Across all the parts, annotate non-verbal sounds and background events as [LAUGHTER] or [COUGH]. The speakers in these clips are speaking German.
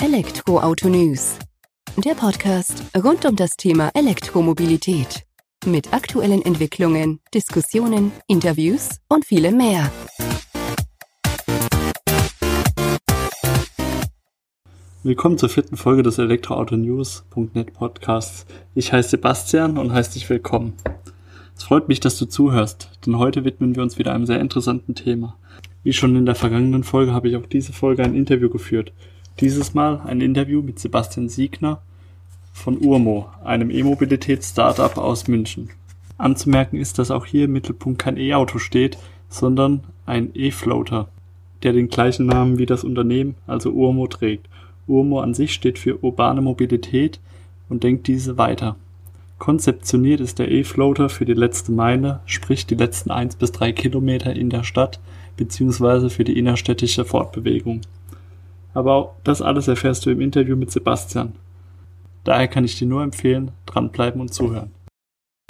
Elektroauto News. Der Podcast rund um das Thema Elektromobilität. Mit aktuellen Entwicklungen, Diskussionen, Interviews und vielem mehr. Willkommen zur vierten Folge des Elektroauto-News.net Podcasts. Ich heiße Sebastian und heiße dich willkommen. Es freut mich, dass du zuhörst, denn heute widmen wir uns wieder einem sehr interessanten Thema. Wie schon in der vergangenen Folge habe ich auch diese Folge ein Interview geführt. Dieses Mal ein Interview mit Sebastian Siegner von Urmo, einem E-Mobilitäts-Startup aus München. Anzumerken ist, dass auch hier im Mittelpunkt kein E-Auto steht, sondern ein E-Floater, der den gleichen Namen wie das Unternehmen, also Urmo, trägt. Urmo an sich steht für urbane Mobilität und denkt diese weiter. Konzeptioniert ist der E-Floater für die letzte Meile, sprich die letzten eins bis drei Kilometer in der Stadt beziehungsweise für die innerstädtische Fortbewegung. Aber das alles erfährst du im Interview mit Sebastian. Daher kann ich dir nur empfehlen, dranbleiben und zuhören.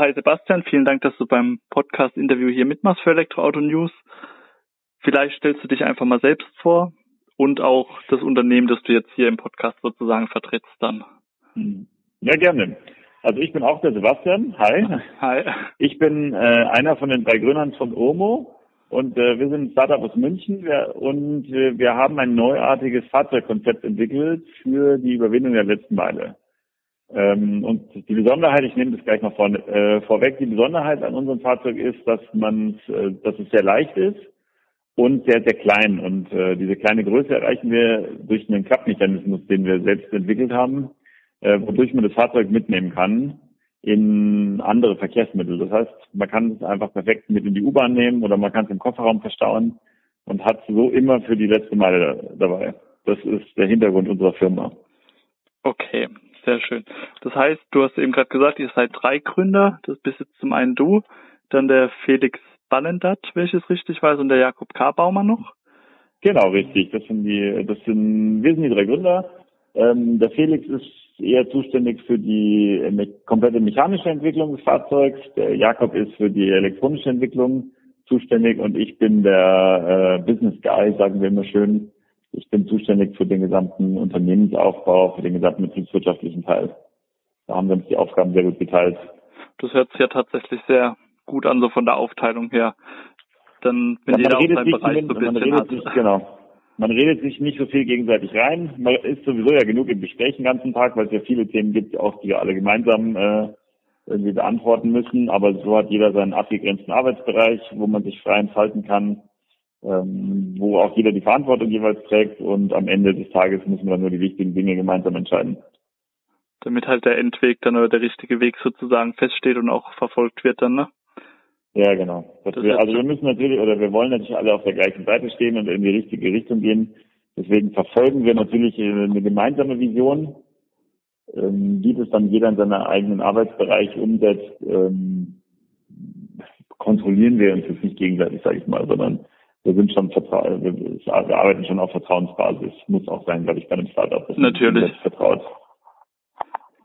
Hi Sebastian, vielen Dank, dass du beim Podcast-Interview hier mitmachst für Elektroauto News. Vielleicht stellst du dich einfach mal selbst vor und auch das Unternehmen, das du jetzt hier im Podcast sozusagen vertrittst dann. Ja, gerne. Also ich bin auch der Sebastian. Hi. Hi. Ich bin äh, einer von den drei Gründern von OMO und äh, wir sind ein Startup aus München wir, und äh, wir haben ein neuartiges Fahrzeugkonzept entwickelt für die Überwindung der letzten Meile. Ähm, und die Besonderheit, ich nehme das gleich mal vor, äh, vorweg, die Besonderheit an unserem Fahrzeug ist, dass man, äh, dass es sehr leicht ist und sehr, sehr klein. Und äh, diese kleine Größe erreichen wir durch einen Klappmechanismus, den wir selbst entwickelt haben, äh, wodurch man das Fahrzeug mitnehmen kann in andere Verkehrsmittel. Das heißt, man kann es einfach perfekt mit in die U-Bahn nehmen oder man kann es im Kofferraum verstauen und hat so immer für die letzte Meile dabei. Das ist der Hintergrund unserer Firma. Okay, sehr schön. Das heißt, du hast eben gerade gesagt, ihr seid drei Gründer. Das bist jetzt zum einen du, dann der Felix Ballendat, wenn ich es richtig weiß, und der Jakob K. Baumann noch. Genau, richtig. Das sind die, das sind, wir sind die drei Gründer. Ähm, der Felix ist eher zuständig für die me komplette mechanische Entwicklung des Fahrzeugs. Der Jakob ist für die elektronische Entwicklung zuständig und ich bin der äh, Business Guy, sagen wir immer schön. Ich bin zuständig für den gesamten Unternehmensaufbau, für den gesamten betriebswirtschaftlichen Teil. Da haben wir uns die Aufgaben sehr gut geteilt. Das hört sich ja tatsächlich sehr gut an, so von der Aufteilung her. Dann, wenn ja, jeder auf seinem Bereich so ein bisschen. Sich, genau man redet sich nicht so viel gegenseitig rein. Man ist sowieso ja genug im Gespräch den ganzen Tag, weil es ja viele Themen gibt, auch die wir alle gemeinsam äh, irgendwie beantworten müssen. Aber so hat jeder seinen abgegrenzten Arbeitsbereich, wo man sich frei entfalten kann, ähm, wo auch jeder die Verantwortung jeweils trägt und am Ende des Tages müssen wir dann nur die wichtigen Dinge gemeinsam entscheiden. Damit halt der Endweg dann oder der richtige Weg sozusagen feststeht und auch verfolgt wird dann, ne? Ja, genau. Wir, also wir müssen natürlich oder wir wollen natürlich alle auf der gleichen Seite stehen und in die richtige Richtung gehen. Deswegen verfolgen wir natürlich eine gemeinsame Vision. Ähm, wie das dann jeder in seinem eigenen Arbeitsbereich umsetzt, ähm, kontrollieren wir uns jetzt nicht gegenseitig, sage ich mal, sondern wir sind schon wir arbeiten schon auf Vertrauensbasis. Muss auch sein, glaube ich, bei einem Startup. Natürlich. Vertraut.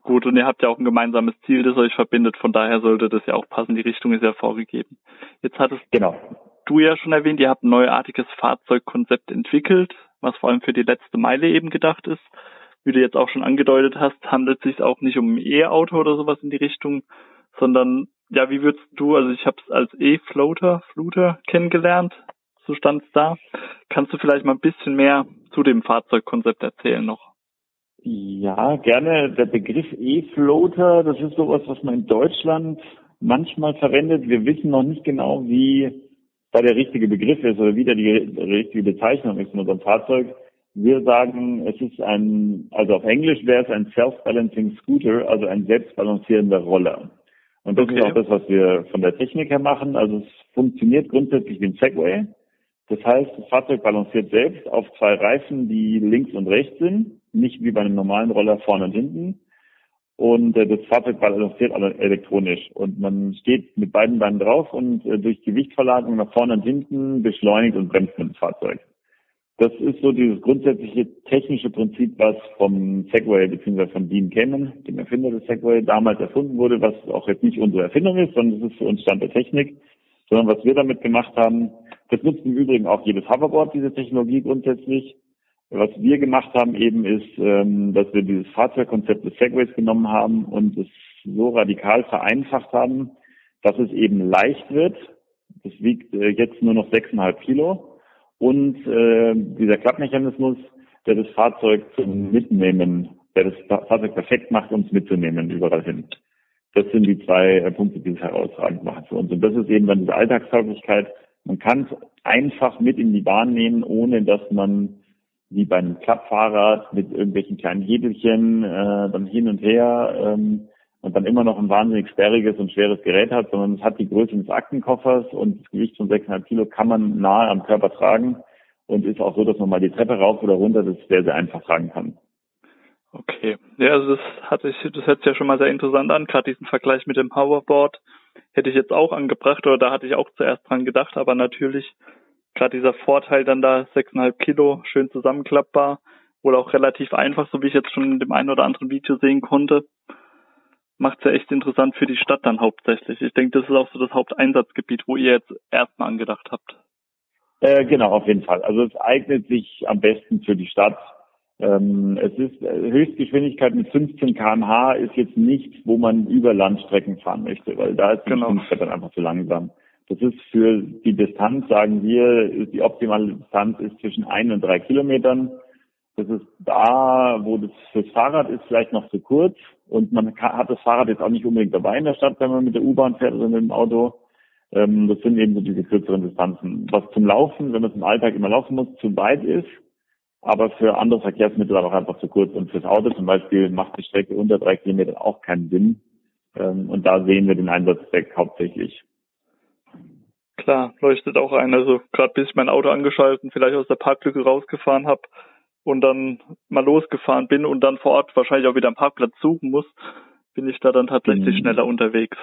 Gut, und ihr habt ja auch ein gemeinsames Ziel, das euch verbindet, von daher sollte das ja auch passen. Die Richtung ist ja vorgegeben. Jetzt hattest genau. du ja schon erwähnt, ihr habt ein neuartiges Fahrzeugkonzept entwickelt, was vor allem für die letzte Meile eben gedacht ist. Wie du jetzt auch schon angedeutet hast, handelt es sich auch nicht um ein E-Auto oder sowas in die Richtung, sondern ja, wie würdest du, also ich habe es als E-Floater, Fluter kennengelernt, so stand es da. Kannst du vielleicht mal ein bisschen mehr zu dem Fahrzeugkonzept erzählen noch? Ja, gerne. Der Begriff E-Floater, das ist sowas, was man in Deutschland manchmal verwendet. Wir wissen noch nicht genau, wie da der richtige Begriff ist oder wie da die richtige Bezeichnung ist in unserem Fahrzeug. Wir sagen, es ist ein, also auf Englisch wäre es ein Self-Balancing Scooter, also ein selbstbalancierender Roller. Und das okay. ist auch das, was wir von der Technik her machen. Also es funktioniert grundsätzlich wie ein Segway. Das heißt, das Fahrzeug balanciert selbst auf zwei Reifen, die links und rechts sind nicht wie bei einem normalen Roller vorne und hinten. Und äh, das Fahrzeug balanciert elektronisch. Und man steht mit beiden Beinen drauf und äh, durch Gewichtverlagerung nach vorne und hinten beschleunigt und bremst man das Fahrzeug. Das ist so dieses grundsätzliche technische Prinzip, was vom Segway bzw. von Dean Kamen, dem Erfinder des Segway, damals erfunden wurde, was auch jetzt nicht unsere Erfindung ist, sondern es ist für uns Stand der Technik, sondern was wir damit gemacht haben, das nutzt im Übrigen auch jedes Hoverboard, diese Technologie grundsätzlich. Was wir gemacht haben eben ist, ähm, dass wir dieses Fahrzeugkonzept des Segways genommen haben und es so radikal vereinfacht haben, dass es eben leicht wird. Das wiegt äh, jetzt nur noch 6,5 Kilo. Und äh, dieser Klappmechanismus, der das Fahrzeug zum Mitnehmen, der das Fahrzeug perfekt macht, um es mitzunehmen überall hin. Das sind die zwei äh, Punkte, die es herausragend machen für uns. Und das ist eben dann diese Alltagstauglichkeit. Man kann es einfach mit in die Bahn nehmen, ohne dass man wie bei einem Klappfahrrad mit irgendwelchen kleinen Hebelchen äh, dann hin und her ähm, und dann immer noch ein wahnsinnig sperriges und schweres Gerät hat, sondern es hat die Größe des Aktenkoffers und das Gewicht von 6,5 Kilo kann man nahe am Körper tragen und ist auch so, dass man mal die Treppe rauf oder runter das sehr, sehr einfach tragen kann. Okay. Ja, also das hatte ich, das hört sich ja schon mal sehr interessant an, gerade diesen Vergleich mit dem Powerboard hätte ich jetzt auch angebracht oder da hatte ich auch zuerst dran gedacht, aber natürlich gerade dieser Vorteil dann da, 6,5 Kilo, schön zusammenklappbar, wohl auch relativ einfach, so wie ich jetzt schon in dem einen oder anderen Video sehen konnte, macht es ja echt interessant für die Stadt dann hauptsächlich. Ich denke, das ist auch so das Haupteinsatzgebiet, wo ihr jetzt erstmal angedacht habt. Äh, genau, auf jeden Fall. Also es eignet sich am besten für die Stadt. Ähm, es ist äh, Höchstgeschwindigkeit mit 15 kmh ist jetzt nichts, wo man über Landstrecken fahren möchte, weil da ist die genau. Geschwindigkeit dann einfach zu langsam. Das ist für die Distanz, sagen wir, die optimale Distanz ist zwischen ein und drei Kilometern. Das ist da, wo das fürs Fahrrad ist, vielleicht noch zu kurz. Und man hat das Fahrrad jetzt auch nicht unbedingt dabei in der Stadt, wenn man mit der U-Bahn fährt oder mit dem Auto. Ähm, das sind eben so diese kürzeren Distanzen. Was zum Laufen, wenn man es im Alltag immer laufen muss, zu weit ist. Aber für andere Verkehrsmittel auch einfach zu kurz. Und fürs Auto zum Beispiel macht die Strecke unter drei Kilometern auch keinen Sinn. Ähm, und da sehen wir den Einsatzzweck hauptsächlich. Klar, leuchtet auch ein. Also gerade bis ich mein Auto angeschaltet und vielleicht aus der Parklücke rausgefahren habe und dann mal losgefahren bin und dann vor Ort wahrscheinlich auch wieder einen Parkplatz suchen muss, bin ich da dann tatsächlich mhm. schneller unterwegs.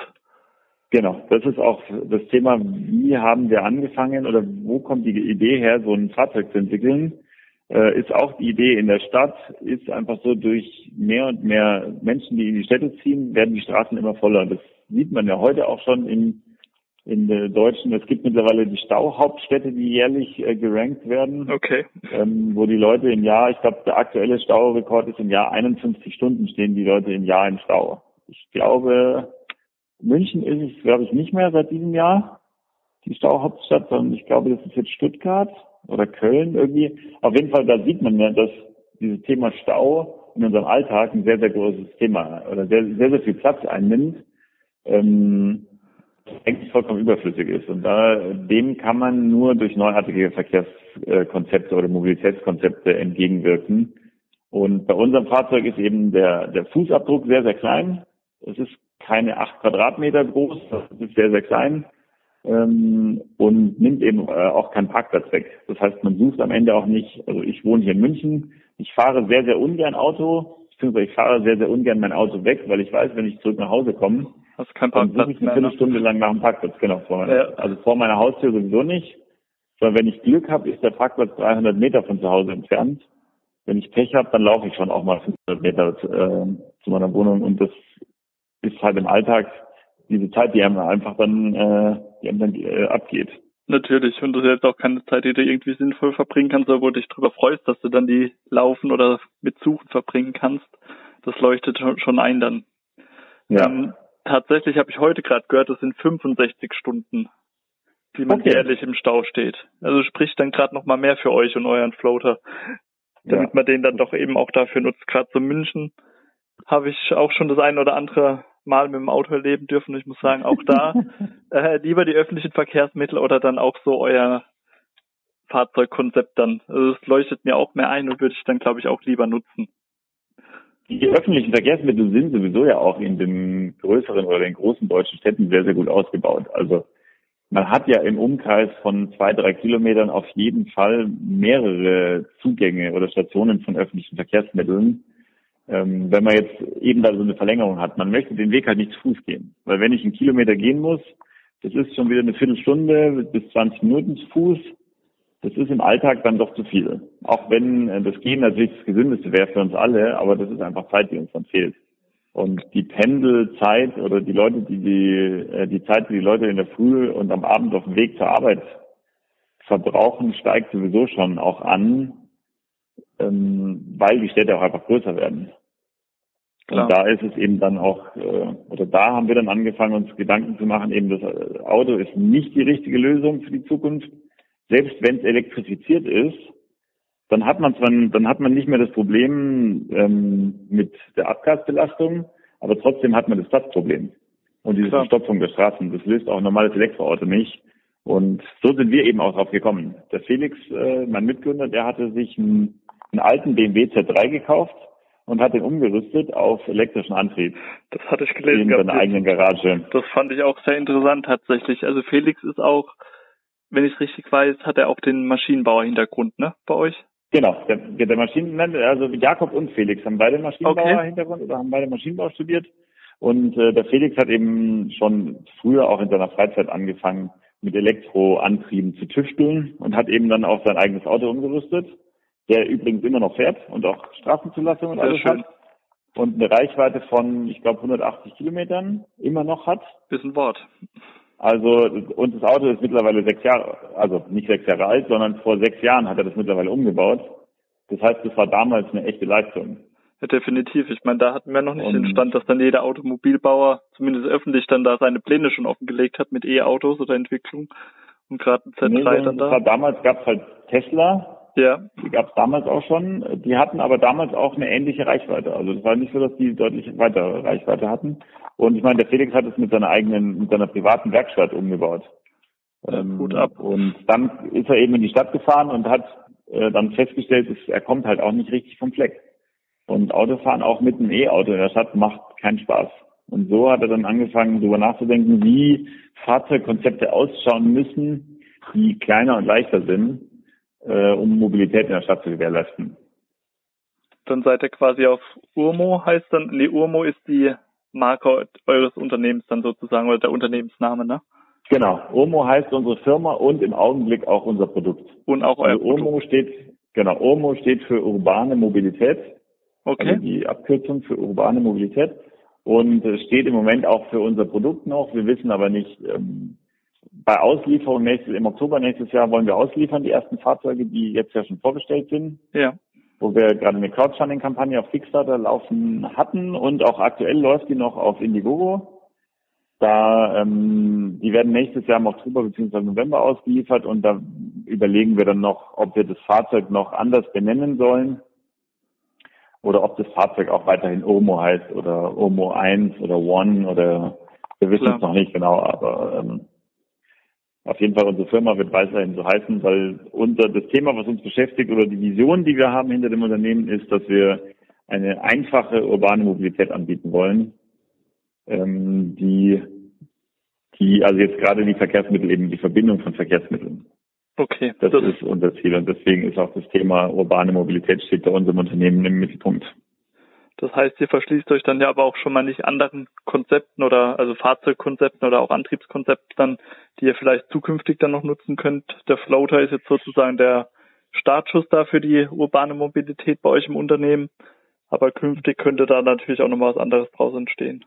Genau, das ist auch das Thema, wie haben wir angefangen oder wo kommt die Idee her, so ein Fahrzeug zu entwickeln? Äh, ist auch die Idee in der Stadt, ist einfach so durch mehr und mehr Menschen, die in die Städte ziehen, werden die Straßen immer voller. Das sieht man ja heute auch schon in in der deutschen, es gibt mittlerweile die Stauhauptstädte, die jährlich äh, gerankt werden. Okay. Ähm, wo die Leute im Jahr, ich glaube, der aktuelle Staurekord ist im Jahr 51 Stunden stehen die Leute im Jahr im Stau. Ich glaube, München ist es, glaube ich, nicht mehr seit diesem Jahr, die Stauhauptstadt, sondern ich glaube, das ist jetzt Stuttgart oder Köln irgendwie. Auf jeden Fall, da sieht man ja, dass dieses Thema Stau in unserem Alltag ein sehr, sehr großes Thema oder sehr, sehr, sehr viel Platz einnimmt. Ähm, eigentlich vollkommen überflüssig ist. Und da, dem kann man nur durch neuartige Verkehrskonzepte oder Mobilitätskonzepte entgegenwirken. Und bei unserem Fahrzeug ist eben der, der Fußabdruck sehr, sehr klein. Es ist keine acht Quadratmeter groß, das ist sehr, sehr klein ähm, und nimmt eben äh, auch keinen Parkplatz weg. Das heißt, man sucht am Ende auch nicht, also ich wohne hier in München, ich fahre sehr, sehr ungern Auto, beziehungsweise ich fahre sehr, sehr ungern mein Auto weg, weil ich weiß, wenn ich zurück nach Hause komme, Hast keinen Parkplatz ich eine Viertelstunde lang nach dem Parkplatz, genau. Vor ja. Also vor meiner Haustür sowieso nicht. Sondern wenn ich Glück habe, ist der Parkplatz 300 Meter von zu Hause entfernt. Wenn ich Pech habe, dann laufe ich schon auch mal 500 Meter äh, zu meiner Wohnung. Und das ist halt im Alltag diese Zeit, die einem einfach dann, äh, die einem dann äh, abgeht. Natürlich. Und das ist jetzt auch keine Zeit, die du irgendwie sinnvoll verbringen kannst, oder wo du dich darüber freust, dass du dann die Laufen oder mit Suchen verbringen kannst. Das leuchtet schon ein dann. Ja. Ähm, tatsächlich habe ich heute gerade gehört, das sind 65 Stunden, die man okay. jährlich im Stau steht. Also spricht dann gerade noch mal mehr für euch und euren Floater, damit ja. man den dann doch eben auch dafür nutzt. Gerade zu München habe ich auch schon das ein oder andere Mal mit dem Auto erleben dürfen. Ich muss sagen, auch da [LAUGHS] äh, lieber die öffentlichen Verkehrsmittel oder dann auch so euer Fahrzeugkonzept dann. Also es leuchtet mir auch mehr ein und würde ich dann, glaube ich, auch lieber nutzen. Die öffentlichen Verkehrsmittel sind sowieso ja auch in den größeren oder den großen deutschen Städten sehr, sehr gut ausgebaut. Also man hat ja im Umkreis von zwei, drei Kilometern auf jeden Fall mehrere Zugänge oder Stationen von öffentlichen Verkehrsmitteln. Ähm, wenn man jetzt eben da so eine Verlängerung hat, man möchte den Weg halt nicht zu Fuß gehen. Weil wenn ich einen Kilometer gehen muss, das ist schon wieder eine Viertelstunde bis 20 Minuten zu Fuß das ist im Alltag dann doch zu viel. Auch wenn äh, das Gehen natürlich das Gesündeste wäre für uns alle, aber das ist einfach Zeit, die uns dann fehlt. Und die Pendelzeit oder die Leute, die die, äh, die Zeit, die die Leute in der Früh und am Abend auf dem Weg zur Arbeit verbrauchen, steigt sowieso schon auch an. ähm, weil die Städte auch einfach größer werden. Klar. Und da ist es eben dann auch, äh, oder da haben wir dann angefangen, uns Gedanken zu machen, eben das Auto ist nicht die richtige Lösung für die Zukunft. Selbst wenn es elektrifiziert ist, dann hat man zwar, dann hat man nicht mehr das Problem ähm, mit der Abgasbelastung, aber trotzdem hat man das Platzproblem und diese Klar. Verstopfung der Straßen. Das löst auch ein normales Elektroauto nicht. Und so sind wir eben auch drauf gekommen. Der Felix, äh, mein Mitgründer, der hatte sich einen, einen alten BMW Z3 gekauft und hat den umgerüstet auf elektrischen Antrieb. Das hatte ich gelesen. In seiner eigenen Garage. Das fand ich auch sehr interessant tatsächlich. Also Felix ist auch, wenn ich es richtig weiß, hat er auch den Maschinenbauer-Hintergrund, ne, bei euch? Genau, der, der Maschinen, also Jakob und Felix haben beide Maschinenbauer-Hintergrund okay. oder haben beide Maschinenbau studiert. Und äh, der Felix hat eben schon früher auch in seiner Freizeit angefangen, mit Elektroantrieben zu tüfteln und hat eben dann auch sein eigenes Auto umgerüstet der übrigens immer noch fährt und auch Straßenzulassung und Sehr alles schön. hat. Und eine Reichweite von, ich glaube, 180 Kilometern immer noch hat. Ein Wort. Also, und das Auto ist mittlerweile sechs Jahre, also nicht sechs Jahre alt, sondern vor sechs Jahren hat er das mittlerweile umgebaut. Das heißt, das war damals eine echte Leistung. Ja, definitiv. Ich meine, da hatten wir noch nicht und den Stand, dass dann jeder Automobilbauer zumindest öffentlich dann da seine Pläne schon offengelegt hat mit E-Autos oder Entwicklung. Und gerade ein Z3 nee, dann da. War, damals gab es halt Tesla, ja. Die gab es damals auch schon. Die hatten aber damals auch eine ähnliche Reichweite. Also es war nicht so, dass die deutlich weitere Reichweite hatten. Und ich meine, der Felix hat es mit seiner eigenen, mit seiner privaten Werkstatt umgebaut. Ähm, gut ab. Und dann ist er eben in die Stadt gefahren und hat äh, dann festgestellt, dass er kommt halt auch nicht richtig vom Fleck. Und Autofahren auch mit einem E-Auto in der Stadt macht keinen Spaß. Und so hat er dann angefangen, darüber nachzudenken, wie Fahrzeugkonzepte ausschauen müssen, die kleiner und leichter sind äh, um Mobilität in der Stadt zu gewährleisten. Dann seid ihr quasi auf Urmo, heißt dann, nee, Urmo ist die Marke eures Unternehmens dann sozusagen oder der Unternehmensname, ne? Genau. Urmo heißt unsere Firma und im Augenblick auch unser Produkt. Und auch euer also Urmo steht, genau, Urmo steht für urbane Mobilität. Okay. Also die Abkürzung für urbane Mobilität. Und steht im Moment auch für unser Produkt noch. Wir wissen aber nicht, ähm, bei Auslieferung nächstes, im Oktober nächstes Jahr wollen wir ausliefern, die ersten Fahrzeuge, die jetzt ja schon vorgestellt sind. Ja. Wo wir gerade eine Crowdfunding-Kampagne auf Kickstarter laufen hatten und auch aktuell läuft die noch auf Indiegogo. Da, ähm, die werden nächstes Jahr im Oktober bzw. November ausgeliefert und da überlegen wir dann noch, ob wir das Fahrzeug noch anders benennen sollen oder ob das Fahrzeug auch weiterhin Omo heißt oder Omo 1 oder One oder wir wissen es noch nicht genau, aber ähm, auf jeden Fall unsere Firma wird weiterhin so heißen, weil unser das Thema, was uns beschäftigt oder die Vision, die wir haben hinter dem Unternehmen, ist, dass wir eine einfache urbane Mobilität anbieten wollen, ähm, die, die also jetzt gerade die Verkehrsmittel eben die Verbindung von Verkehrsmitteln. Okay. Das, das ist unser Ziel und deswegen ist auch das Thema urbane Mobilität steht bei unserem Unternehmen im Mittelpunkt. Das heißt, ihr verschließt euch dann ja aber auch schon mal nicht anderen Konzepten oder also Fahrzeugkonzepten oder auch Antriebskonzepten dann, die ihr vielleicht zukünftig dann noch nutzen könnt. Der Floater ist jetzt sozusagen der Startschuss da für die urbane Mobilität bei euch im Unternehmen. Aber künftig könnte da natürlich auch noch mal was anderes draus entstehen.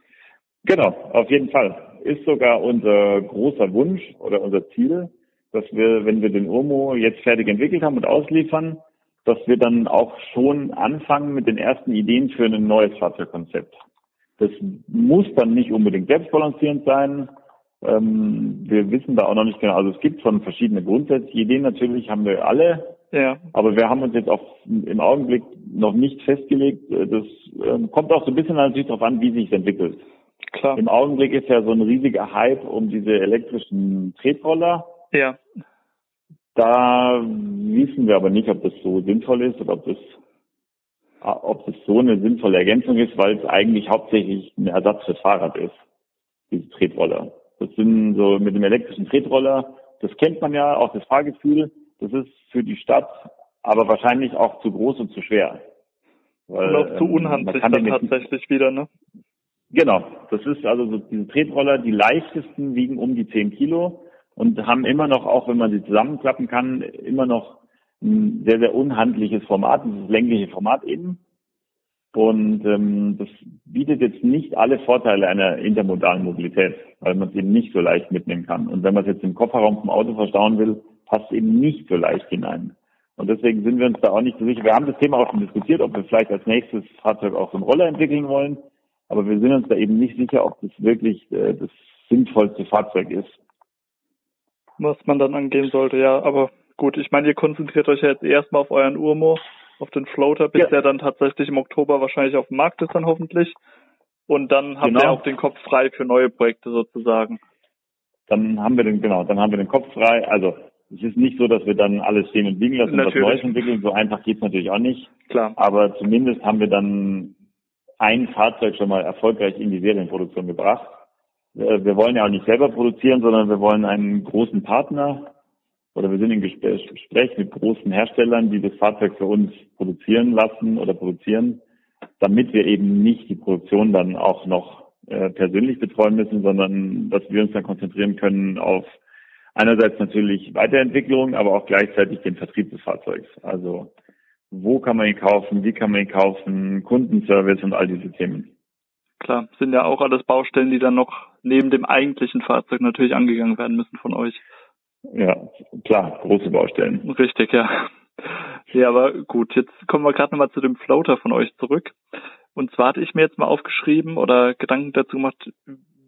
Genau, auf jeden Fall. Ist sogar unser großer Wunsch oder unser Ziel, dass wir, wenn wir den Urmo jetzt fertig entwickelt haben und ausliefern, dass wir dann auch schon anfangen mit den ersten Ideen für ein neues Fahrzeugkonzept. Das muss dann nicht unbedingt selbstbalancierend sein. Ähm, wir wissen da auch noch nicht genau. Also es gibt schon verschiedene grundsätzliche Ideen natürlich, haben wir alle. Ja. Aber wir haben uns jetzt auch im Augenblick noch nicht festgelegt. Das ähm, kommt auch so ein bisschen natürlich darauf an, wie sich entwickelt. Klar. Im Augenblick ist ja so ein riesiger Hype um diese elektrischen Tretroller. Ja. Da wissen wir aber nicht, ob das so sinnvoll ist oder ob das, ob das so eine sinnvolle Ergänzung ist, weil es eigentlich hauptsächlich ein Ersatz fürs Fahrrad ist, diese Tretroller. Das sind so mit dem elektrischen Tretroller, das kennt man ja, auch das Fahrgefühl, das ist für die Stadt aber wahrscheinlich auch zu groß und zu schwer. Weil, und auch zu ähm, unhandlich dann tatsächlich wieder, ne? Genau, das ist also so diese Tretroller, die leichtesten wiegen um die 10 Kilo und haben immer noch, auch wenn man sie zusammenklappen kann, immer noch ein sehr, sehr unhandliches Format, dieses längliche Format eben. Und ähm, das bietet jetzt nicht alle Vorteile einer intermodalen Mobilität, weil man es eben nicht so leicht mitnehmen kann. Und wenn man es jetzt im Kofferraum vom Auto verstauen will, passt es eben nicht so leicht hinein. Und deswegen sind wir uns da auch nicht so sicher. Wir haben das Thema auch schon diskutiert, ob wir vielleicht als nächstes Fahrzeug auch so einen Roller entwickeln wollen. Aber wir sind uns da eben nicht sicher, ob das wirklich äh, das sinnvollste Fahrzeug ist. Was man dann angehen sollte, ja. Aber gut, ich meine, ihr konzentriert euch ja jetzt erstmal auf euren Urmo, auf den Floater, bis ja. der dann tatsächlich im Oktober wahrscheinlich auf dem Markt ist dann hoffentlich. Und dann habt genau. ihr auch den Kopf frei für neue Projekte sozusagen. Dann haben wir den, genau, dann haben wir den Kopf frei. Also es ist nicht so, dass wir dann alles stehen und liegen lassen und was Neues entwickeln. So einfach geht's natürlich auch nicht. Klar. Aber zumindest haben wir dann ein Fahrzeug schon mal erfolgreich in die Serienproduktion gebracht. Äh, wir wollen ja auch nicht selber produzieren, sondern wir wollen einen großen Partner oder wir sind im Gespräch mit großen Herstellern, die das Fahrzeug für uns produzieren lassen oder produzieren, damit wir eben nicht die Produktion dann auch noch äh, persönlich betreuen müssen, sondern dass wir uns dann konzentrieren können auf einerseits natürlich Weiterentwicklung, aber auch gleichzeitig den Vertrieb des Fahrzeugs. Also wo kann man ihn kaufen, wie kann man ihn kaufen, Kundenservice und all diese Themen. Klar, sind ja auch alles Baustellen, die dann noch neben dem eigentlichen Fahrzeug natürlich angegangen werden müssen von euch. Ja, klar, große Baustellen. Richtig, ja. Ja, aber gut, jetzt kommen wir gerade nochmal zu dem Floater von euch zurück. Und zwar hatte ich mir jetzt mal aufgeschrieben oder Gedanken dazu gemacht,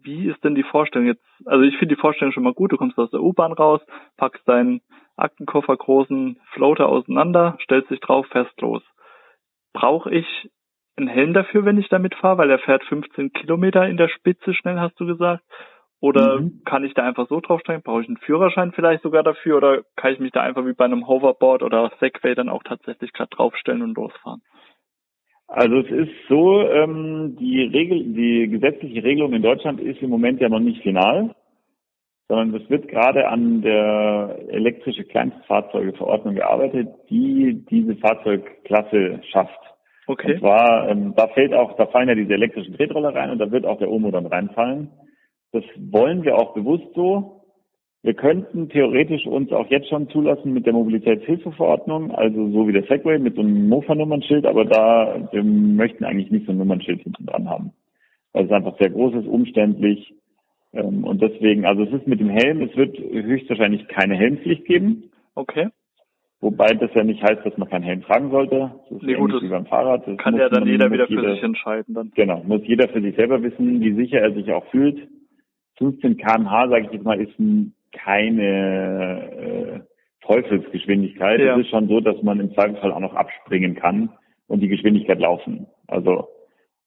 wie ist denn die Vorstellung jetzt? Also ich finde die Vorstellung schon mal gut. Du kommst aus der U-Bahn raus, packst deinen Aktenkoffer großen Floater auseinander, stellst dich drauf, fährst los. Brauche ich einen Helm dafür, wenn ich damit fahre, weil er fährt 15 Kilometer in der Spitze schnell, hast du gesagt? Oder mhm. kann ich da einfach so draufsteigen? Brauche ich einen Führerschein vielleicht sogar dafür? Oder kann ich mich da einfach wie bei einem Hoverboard oder Segway dann auch tatsächlich gerade draufstellen und losfahren? Also es ist so, ähm, die Regel, die gesetzliche Regelung in Deutschland ist im Moment ja noch nicht final, sondern es wird gerade an der elektrische Kleinstfahrzeugeverordnung gearbeitet, die diese Fahrzeugklasse schafft. Okay. Und zwar, ähm, da fällt auch, da fallen ja diese elektrischen Tretroller rein und da wird auch der OMO dann reinfallen. Das wollen wir auch bewusst so. Wir könnten theoretisch uns auch jetzt schon zulassen mit der Mobilitätshilfeverordnung, also so wie der Segway mit so einem Mofa-Nummernschild, aber da, wir möchten eigentlich nicht so ein Nummernschild hinten dran haben. Weil es einfach sehr groß ist, umständlich. Ähm, und deswegen, also es ist mit dem Helm, es wird höchstwahrscheinlich keine Helmpflicht geben. Okay. Wobei das ja nicht heißt, dass man keinen Helm tragen sollte. Das ist nee, gut, wie beim Fahrrad. Das kann ja dann jeder wieder für jeder, sich entscheiden dann. Genau, muss jeder für sich selber wissen, wie sicher er sich auch fühlt. 15 kmh, sage ich jetzt mal, ist ein keine äh, Teufelsgeschwindigkeit. Ja. Es ist schon so, dass man im Zweifelsfall auch noch abspringen kann und die Geschwindigkeit laufen. Also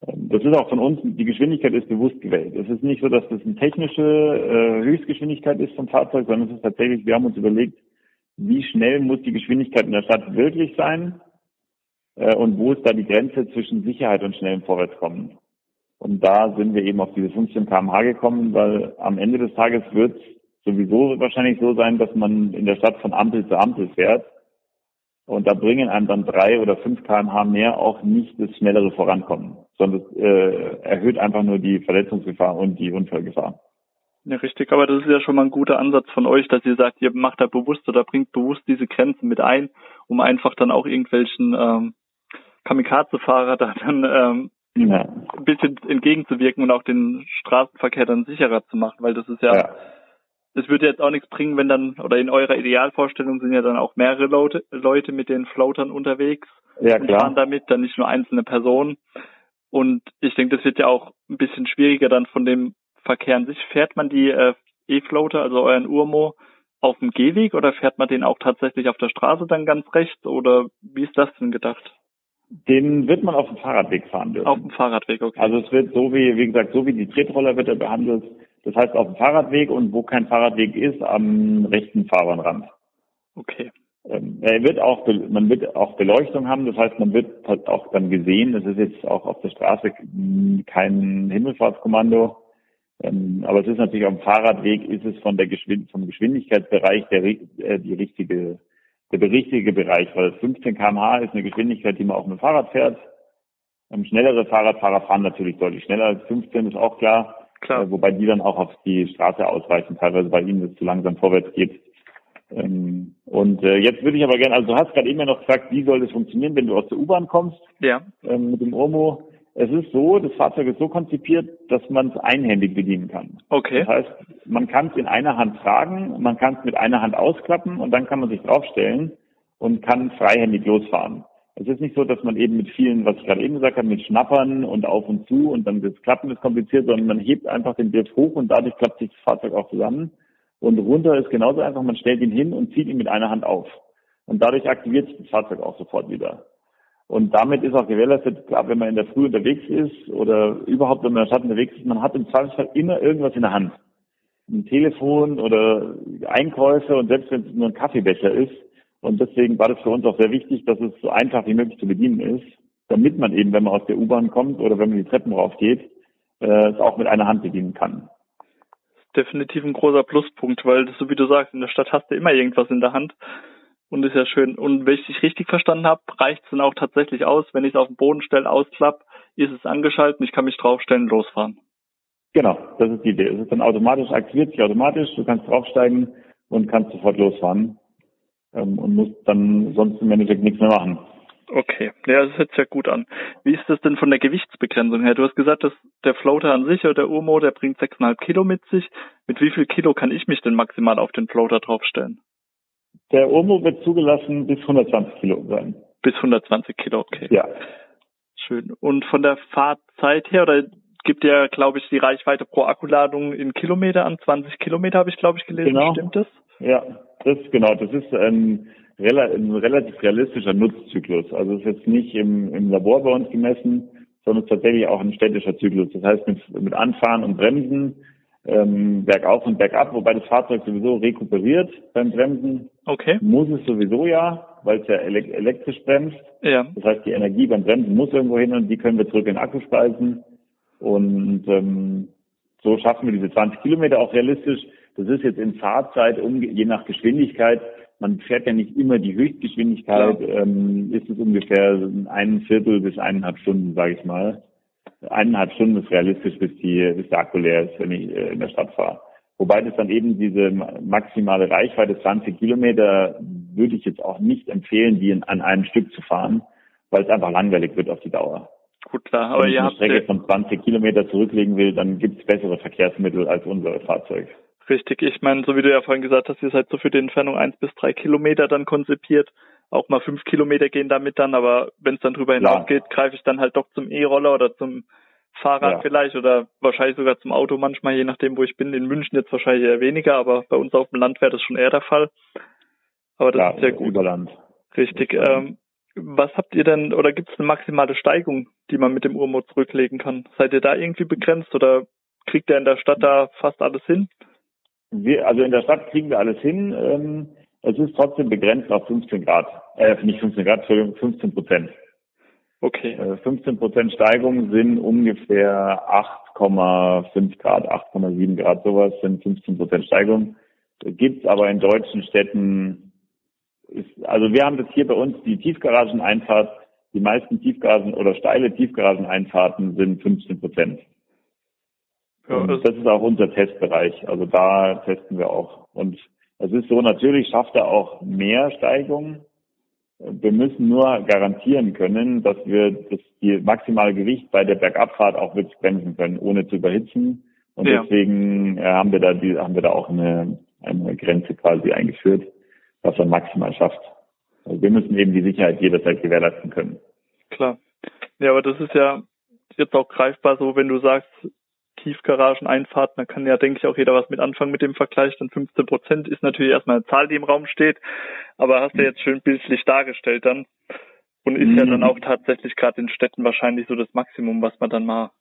ähm, das ist auch von uns, die Geschwindigkeit ist bewusst gewählt. Es ist nicht so, dass das eine technische äh, Höchstgeschwindigkeit ist vom Fahrzeug, sondern es ist tatsächlich, wir haben uns überlegt, wie schnell muss die Geschwindigkeit in der Stadt wirklich sein äh, und wo ist da die Grenze zwischen Sicherheit und schnellem Vorwärtskommen. Und da sind wir eben auf diese 15 kmh gekommen, weil am Ende des Tages wird sowieso wahrscheinlich so sein, dass man in der Stadt von Ampel zu Ampel fährt. Und da bringen einem dann drei oder fünf kmh mehr auch nicht das schnellere Vorankommen, sondern es äh, erhöht einfach nur die Verletzungsgefahr und die Unfallgefahr. Ja, richtig, aber das ist ja schon mal ein guter Ansatz von euch, dass ihr sagt, ihr macht da bewusst oder bringt bewusst diese Grenzen mit ein, um einfach dann auch irgendwelchen ähm, Kamikaze-Fahrer da dann ähm, ja. ein bisschen entgegenzuwirken und auch den Straßenverkehr dann sicherer zu machen, weil das ist ja, ja es würde jetzt auch nichts bringen, wenn dann, oder in eurer Idealvorstellung sind ja dann auch mehrere Leute, Leute mit den Floatern unterwegs ja, und fahren damit, dann nicht nur einzelne Personen. Und ich denke, das wird ja auch ein bisschen schwieriger dann von dem Verkehr an sich. Fährt man die äh, E-Floater, also euren Urmo, auf dem Gehweg oder fährt man den auch tatsächlich auf der Straße dann ganz rechts oder wie ist das denn gedacht? Den wird man auf dem Fahrradweg fahren dürfen. Auf dem Fahrradweg, okay. Also es wird so wie, wie gesagt, so wie die Tretroller wird er behandelt. Das heißt auf dem Fahrradweg und wo kein Fahrradweg ist, am rechten Fahrbahnrand. Okay. Ähm, er wird auch, man wird auch Beleuchtung haben, das heißt, man wird halt auch dann gesehen. Das ist jetzt auch auf der Straße kein Himmelfahrtskommando. Ähm, aber es ist natürlich auf dem Fahrradweg ist es von der Geschwind vom Geschwindigkeitsbereich der, äh, die richtige, der richtige Bereich, weil 15 kmh ist eine Geschwindigkeit, die man auch mit dem Fahrrad fährt. Ähm, schnellere Fahrradfahrer fahren natürlich deutlich schneller als 15, ist auch klar. Klar. Äh, wobei die dann auch auf die Straße ausweichen, teilweise bei ihnen es zu langsam vorwärts geht. Ähm, und äh, jetzt würde ich aber gerne, also du hast gerade eben ja noch gesagt, wie soll das funktionieren, wenn du aus der U-Bahn kommst? Ja. Ähm, mit dem Ormo. Es ist so, das Fahrzeug ist so konzipiert, dass man es einhändig bedienen kann. Okay. Das heißt, man kann es in einer Hand tragen, man kann es mit einer Hand ausklappen und dann kann man sich draufstellen. und kann freihändig losfahren. Es ist nicht so, dass man eben mit vielen, was ich gerade eben gesagt habe, mit Schnappern und auf und zu und dann das Klappen ist kompliziert, sondern man hebt einfach den Griff hoch und dadurch klappt sich das Fahrzeug auch zusammen. Und runter ist genauso einfach, man stellt ihn hin und zieht ihn mit einer Hand auf. Und dadurch aktiviert sich das Fahrzeug auch sofort wieder. Und damit ist auch gewährleistet, klar, wenn man in der Früh unterwegs ist oder überhaupt, wenn man in der Stadt unterwegs ist, man hat im Zweifelsfall immer irgendwas in der Hand. Ein Telefon oder Einkäufe und selbst wenn es nur ein Kaffeebecher ist. Und deswegen war das für uns auch sehr wichtig, dass es so einfach wie möglich zu bedienen ist, damit man eben, wenn man aus der U-Bahn kommt oder wenn man die Treppen raufgeht, äh, es auch mit einer Hand bedienen kann definitiv ein großer Pluspunkt, weil so wie du sagst, in der Stadt hast du immer irgendwas in der Hand und ist ja schön. Und wenn ich dich richtig verstanden habe, reicht es dann auch tatsächlich aus, wenn ich es auf den Boden stelle, ausklapp, ist es angeschaltet, ich kann mich draufstellen, losfahren. Genau, das ist die Idee. Es ist dann automatisch, aktiviert sich automatisch, du kannst draufsteigen und kannst sofort losfahren ähm, und musst dann sonst im Endeffekt nichts mehr machen. Okay, ja, das hört sich ja gut an. Wie ist das denn von der Gewichtsbegrenzung her? Du hast gesagt, dass der Floater an sich oder der Urmo, der bringt 6,5 Kilo mit sich. Mit wie viel Kilo kann ich mich denn maximal auf den Floater draufstellen? Der Urmo wird zugelassen bis 120 Kilo sein. Bis 120 Kilo, okay. Ja. Schön. Und von der Fahrzeit her, oder gibt ja, glaube ich, die Reichweite pro Akkuladung in Kilometer an? 20 Kilometer habe ich, glaube ich, gelesen. Genau. Stimmt das? Ja, das genau. Das ist ein ein relativ realistischer Nutzzyklus. Also es ist jetzt nicht im, im Labor bei uns gemessen, sondern es ist tatsächlich auch ein städtischer Zyklus. Das heißt mit, mit Anfahren und Bremsen, ähm, bergauf und bergab, wobei das Fahrzeug sowieso rekuperiert beim Bremsen. Okay. Muss es sowieso ja, weil es ja elektrisch bremst. Ja. Das heißt, die Energie beim Bremsen muss irgendwo hin und die können wir zurück in den Akku speisen. Und ähm, so schaffen wir diese 20 Kilometer auch realistisch. Das ist jetzt in Fahrzeit, um, je nach Geschwindigkeit, man fährt ja nicht immer die Höchstgeschwindigkeit, ähm, ist es ungefähr ein Viertel bis eineinhalb Stunden, sage ich mal. Eineinhalb Stunden ist realistisch, bis, die, bis der Akku leer ist, wenn ich äh, in der Stadt fahre. Wobei das dann eben diese maximale Reichweite 20 Kilometer würde ich jetzt auch nicht empfehlen, die in, an einem Stück zu fahren, weil es einfach langweilig wird auf die Dauer. Gut, klar. Aber Wenn ich eine Strecke von 20 Kilometer zurücklegen will, dann gibt es bessere Verkehrsmittel als unser Fahrzeug. Richtig, ich meine, so wie du ja vorhin gesagt hast, ihr seid so für die Entfernung eins bis drei Kilometer dann konzipiert. Auch mal fünf Kilometer gehen damit dann, aber wenn es dann drüber hinausgeht, greife ich dann halt doch zum E-Roller oder zum Fahrrad ja. vielleicht oder wahrscheinlich sogar zum Auto manchmal, je nachdem, wo ich bin. In München jetzt wahrscheinlich eher weniger, aber bei uns auf dem Land wäre das schon eher der Fall. Aber das ja, ist sehr gut. Überland. Richtig. Ähm, was habt ihr denn, oder gibt es eine maximale Steigung, die man mit dem Urmo zurücklegen kann? Seid ihr da irgendwie begrenzt oder kriegt ihr in der Stadt da fast alles hin? Wir, also in der Stadt kriegen wir alles hin. Ähm, es ist trotzdem begrenzt auf 15 Grad. Äh, nicht 15 Grad, Entschuldigung, 15 Prozent. Okay. Äh, 15 Prozent Steigung sind ungefähr 8,5 Grad, 8,7 Grad, sowas sind 15 Prozent Steigung. Gibt's aber in deutschen Städten, ist, also wir haben das hier bei uns, die Tiefgarageneinfahrt, die meisten Tiefgaragen oder steile Tiefgarageneinfahrten sind 15 Prozent. Ja, das, das ist auch unser Testbereich. Also da testen wir auch. Und es ist so, natürlich schafft er auch mehr Steigung. Wir müssen nur garantieren können, dass wir das die maximale Gewicht bei der Bergabfahrt auch wirklich bremsen können, ohne zu überhitzen. Und ja. deswegen äh, haben wir da die, haben wir da auch eine, eine Grenze quasi eingeführt, was er maximal schafft. Also wir müssen eben die Sicherheit jederzeit gewährleisten können. Klar. Ja, aber das ist ja jetzt auch greifbar so, wenn du sagst, Tiefgarageneinfahrten, da kann ja, denke ich, auch jeder was mit anfangen mit dem Vergleich. Dann 15 Prozent ist natürlich erstmal eine Zahl, die im Raum steht, aber hast du jetzt schön bildlich dargestellt dann. Und ist ja dann mhm. auch tatsächlich gerade in Städten wahrscheinlich so das Maximum, was man dann mal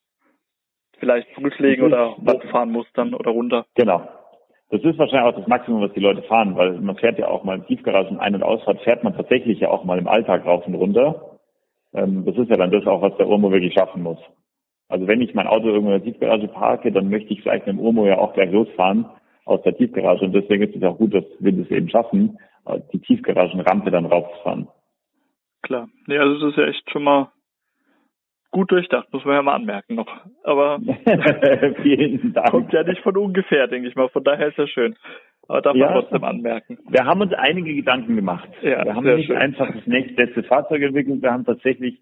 vielleicht zurücklegen oder hochfahren muss dann oder runter. Genau. Das ist wahrscheinlich auch das Maximum, was die Leute fahren, weil man fährt ja auch mal in Tiefgaragen Ein- und Ausfahrt, fährt man tatsächlich ja auch mal im Alltag rauf und runter. Ähm, das ist ja dann das auch, was der Urmo wirklich schaffen muss. Also wenn ich mein Auto irgendwo in der Tiefgarage parke, dann möchte ich vielleicht mit dem Urmo ja auch gleich losfahren aus der Tiefgarage. Und deswegen ist es auch gut, dass wir das eben schaffen, die Tiefgaragenrampe dann raufzufahren. Klar. Nee, also das ist ja echt schon mal gut durchdacht, muss man ja mal anmerken noch. Aber [LAUGHS] Vielen Dank. kommt ja nicht von ungefähr, denke ich mal. Von daher ist ja schön. Aber darf ja, man trotzdem anmerken. Wir haben uns einige Gedanken gemacht. Ja, wir haben nicht schön. einfach das nächste Fahrzeug entwickelt, wir haben tatsächlich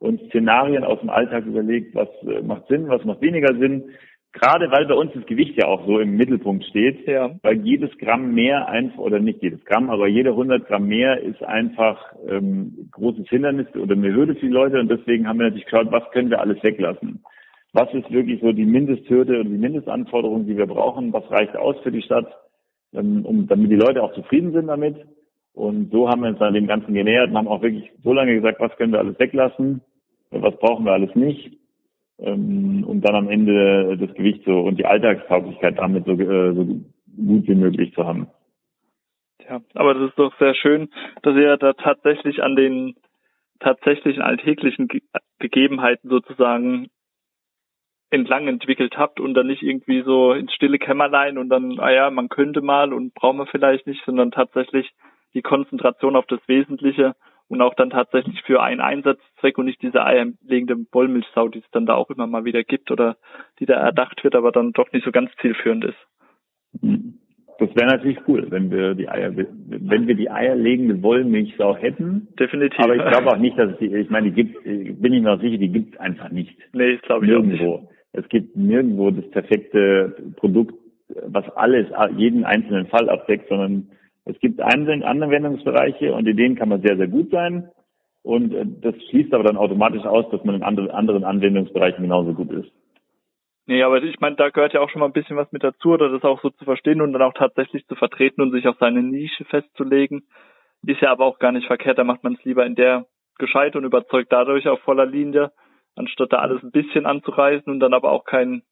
uns Szenarien aus dem Alltag überlegt, was äh, macht Sinn, was macht weniger Sinn. Gerade weil bei uns das Gewicht ja auch so im Mittelpunkt steht, Ja. weil jedes Gramm mehr einfach, oder nicht jedes Gramm, aber jede 100 Gramm mehr ist einfach ähm, großes Hindernis oder eine Hürde für die Leute und deswegen haben wir natürlich geschaut, was können wir alles weglassen. Was ist wirklich so die Mindesthürde oder die Mindestanforderung, die wir brauchen? Was reicht aus für die Stadt, ähm, um, damit die Leute auch zufrieden sind damit? Und so haben wir uns dann dem Ganzen genähert und haben auch wirklich so lange gesagt, was können wir alles weglassen, was brauchen wir alles nicht, ähm, um dann am Ende das Gewicht so und die Alltagstauglichkeit damit so, äh, so gut wie möglich zu haben. Ja, aber das ist doch sehr schön, dass ihr da tatsächlich an den tatsächlichen alltäglichen Ge Gegebenheiten sozusagen entlang entwickelt habt und dann nicht irgendwie so ins stille Kämmerlein und dann, ah ja, man könnte mal und braucht man vielleicht nicht, sondern tatsächlich die Konzentration auf das Wesentliche und auch dann tatsächlich für einen Einsatzzweck und nicht diese eierlegende Wollmilchsau, die es dann da auch immer mal wieder gibt oder die da erdacht wird, aber dann doch nicht so ganz zielführend ist. Das wäre natürlich cool, wenn wir die Eier, wenn wir die eierlegende Wollmilchsau hätten. Definitiv. Aber ich glaube auch nicht, dass es die, ich meine, die gibt, bin ich mir auch sicher, die gibt es einfach nicht. Nee, das glaube ich auch nicht. Nirgendwo. Es gibt nirgendwo das perfekte Produkt, was alles, jeden einzelnen Fall abdeckt, sondern es gibt einzelne Anwendungsbereiche und in denen kann man sehr, sehr gut sein. Und äh, das schließt aber dann automatisch aus, dass man in anderen anderen Anwendungsbereichen genauso gut ist. Nee, aber ich meine, da gehört ja auch schon mal ein bisschen was mit dazu, oder das auch so zu verstehen und dann auch tatsächlich zu vertreten und sich auf seine Nische festzulegen. Ist ja aber auch gar nicht verkehrt, da macht man es lieber in der gescheit und überzeugt dadurch auf voller Linie, anstatt da alles ein bisschen anzureißen und dann aber auch kein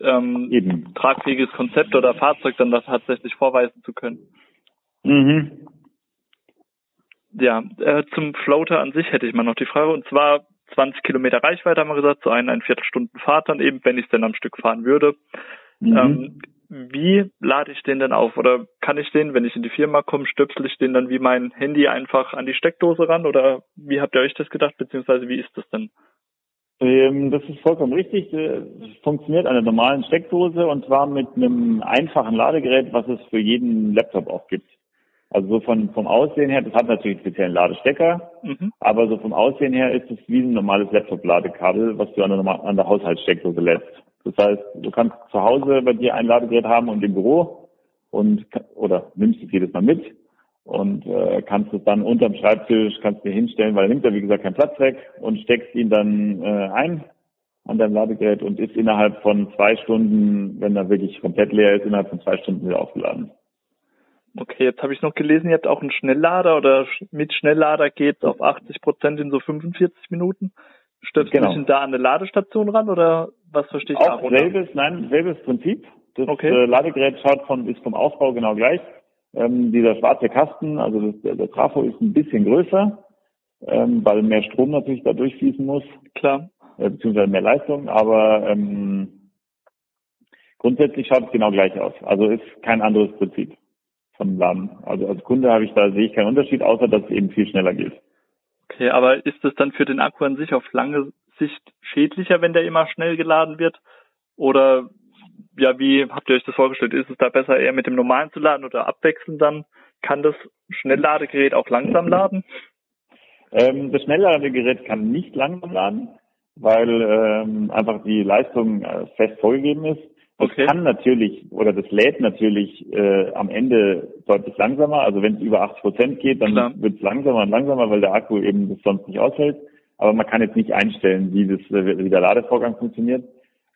ähm, Eben. tragfähiges Konzept oder Fahrzeug dann das tatsächlich vorweisen zu können. Mhm. Ja, äh, zum Floater an sich hätte ich mal noch die Frage, und zwar 20 Kilometer Reichweite haben wir gesagt, so ein, ein Viertelstunden Fahrt dann eben, wenn ich es denn am Stück fahren würde. Mhm. Ähm, wie lade ich den denn auf? Oder kann ich den, wenn ich in die Firma komme, stöpsel ich den dann wie mein Handy einfach an die Steckdose ran? Oder wie habt ihr euch das gedacht, beziehungsweise wie ist das denn? Ähm, das ist vollkommen richtig. Es funktioniert an der normalen Steckdose und zwar mit einem einfachen Ladegerät, was es für jeden Laptop auch gibt. Also so von, vom Aussehen her, das hat natürlich einen speziellen Ladestecker, Mhm. aber so vom Aussehen her ist es wie ein normales Laptop-Ladekabel, was du an der, an der Haushaltssteckdose lässt. Das heißt, du kannst zu Hause bei dir ein Ladegerät haben und im Büro und oder nimmst es jedes Mal mit und äh, kannst es dann unterm Schreibtisch, kannst dir hinstellen, weil er nimmt ja wie gesagt keinen Platz weg und steckst ihn dann äh, ein an dein Ladegerät und ist innerhalb von zwei Stunden, wenn er wirklich komplett leer ist, innerhalb von zwei Stunden wieder aufgeladen. Okay, jetzt habe ich noch gelesen, ihr habt auch einen Schnelllader oder mit Schnelllader geht's auf 80 Prozent in so 45 Minuten. Stöpselst Genau. du da an eine Ladestation ran oder was verstehe ich Auch selbes, nein, selbes Prinzip. Das Okay. äh, Ladegerät schaut von, ist vom Aufbau genau gleich. Ähm, dieser schwarze Kasten, also das, der, der Trafo ist ein bisschen größer, ähm, weil mehr Strom natürlich da durchfließen muss, Klar. äh, beziehungsweise mehr Leistung, aber ähm, grundsätzlich schaut es genau gleich aus. Also ist kein anderes Prinzip vom Laden. Also als Kunde habe ich da sehe ich keinen Unterschied, außer dass es eben viel schneller geht. Okay, aber ist es dann für den Akku an sich auf lange Sicht schädlicher, wenn der immer schnell geladen wird? Oder ja, wie habt ihr euch das vorgestellt? Ist es da besser eher mit dem normalen zu laden oder abwechselnd dann? Kann das Schnellladegerät auch langsam laden? Ähm, das Schnellladegerät kann nicht langsam laden, weil ähm, einfach die Leistung äh, fest vorgegeben ist. Das Okay. kann natürlich oder das lädt natürlich äh, am Ende deutlich langsamer. Also wenn es über 80 Prozent geht, dann wird es langsamer und langsamer, weil der Akku eben das sonst nicht aushält. Aber man kann jetzt nicht einstellen, wie, das, äh, wie der Ladevorgang funktioniert.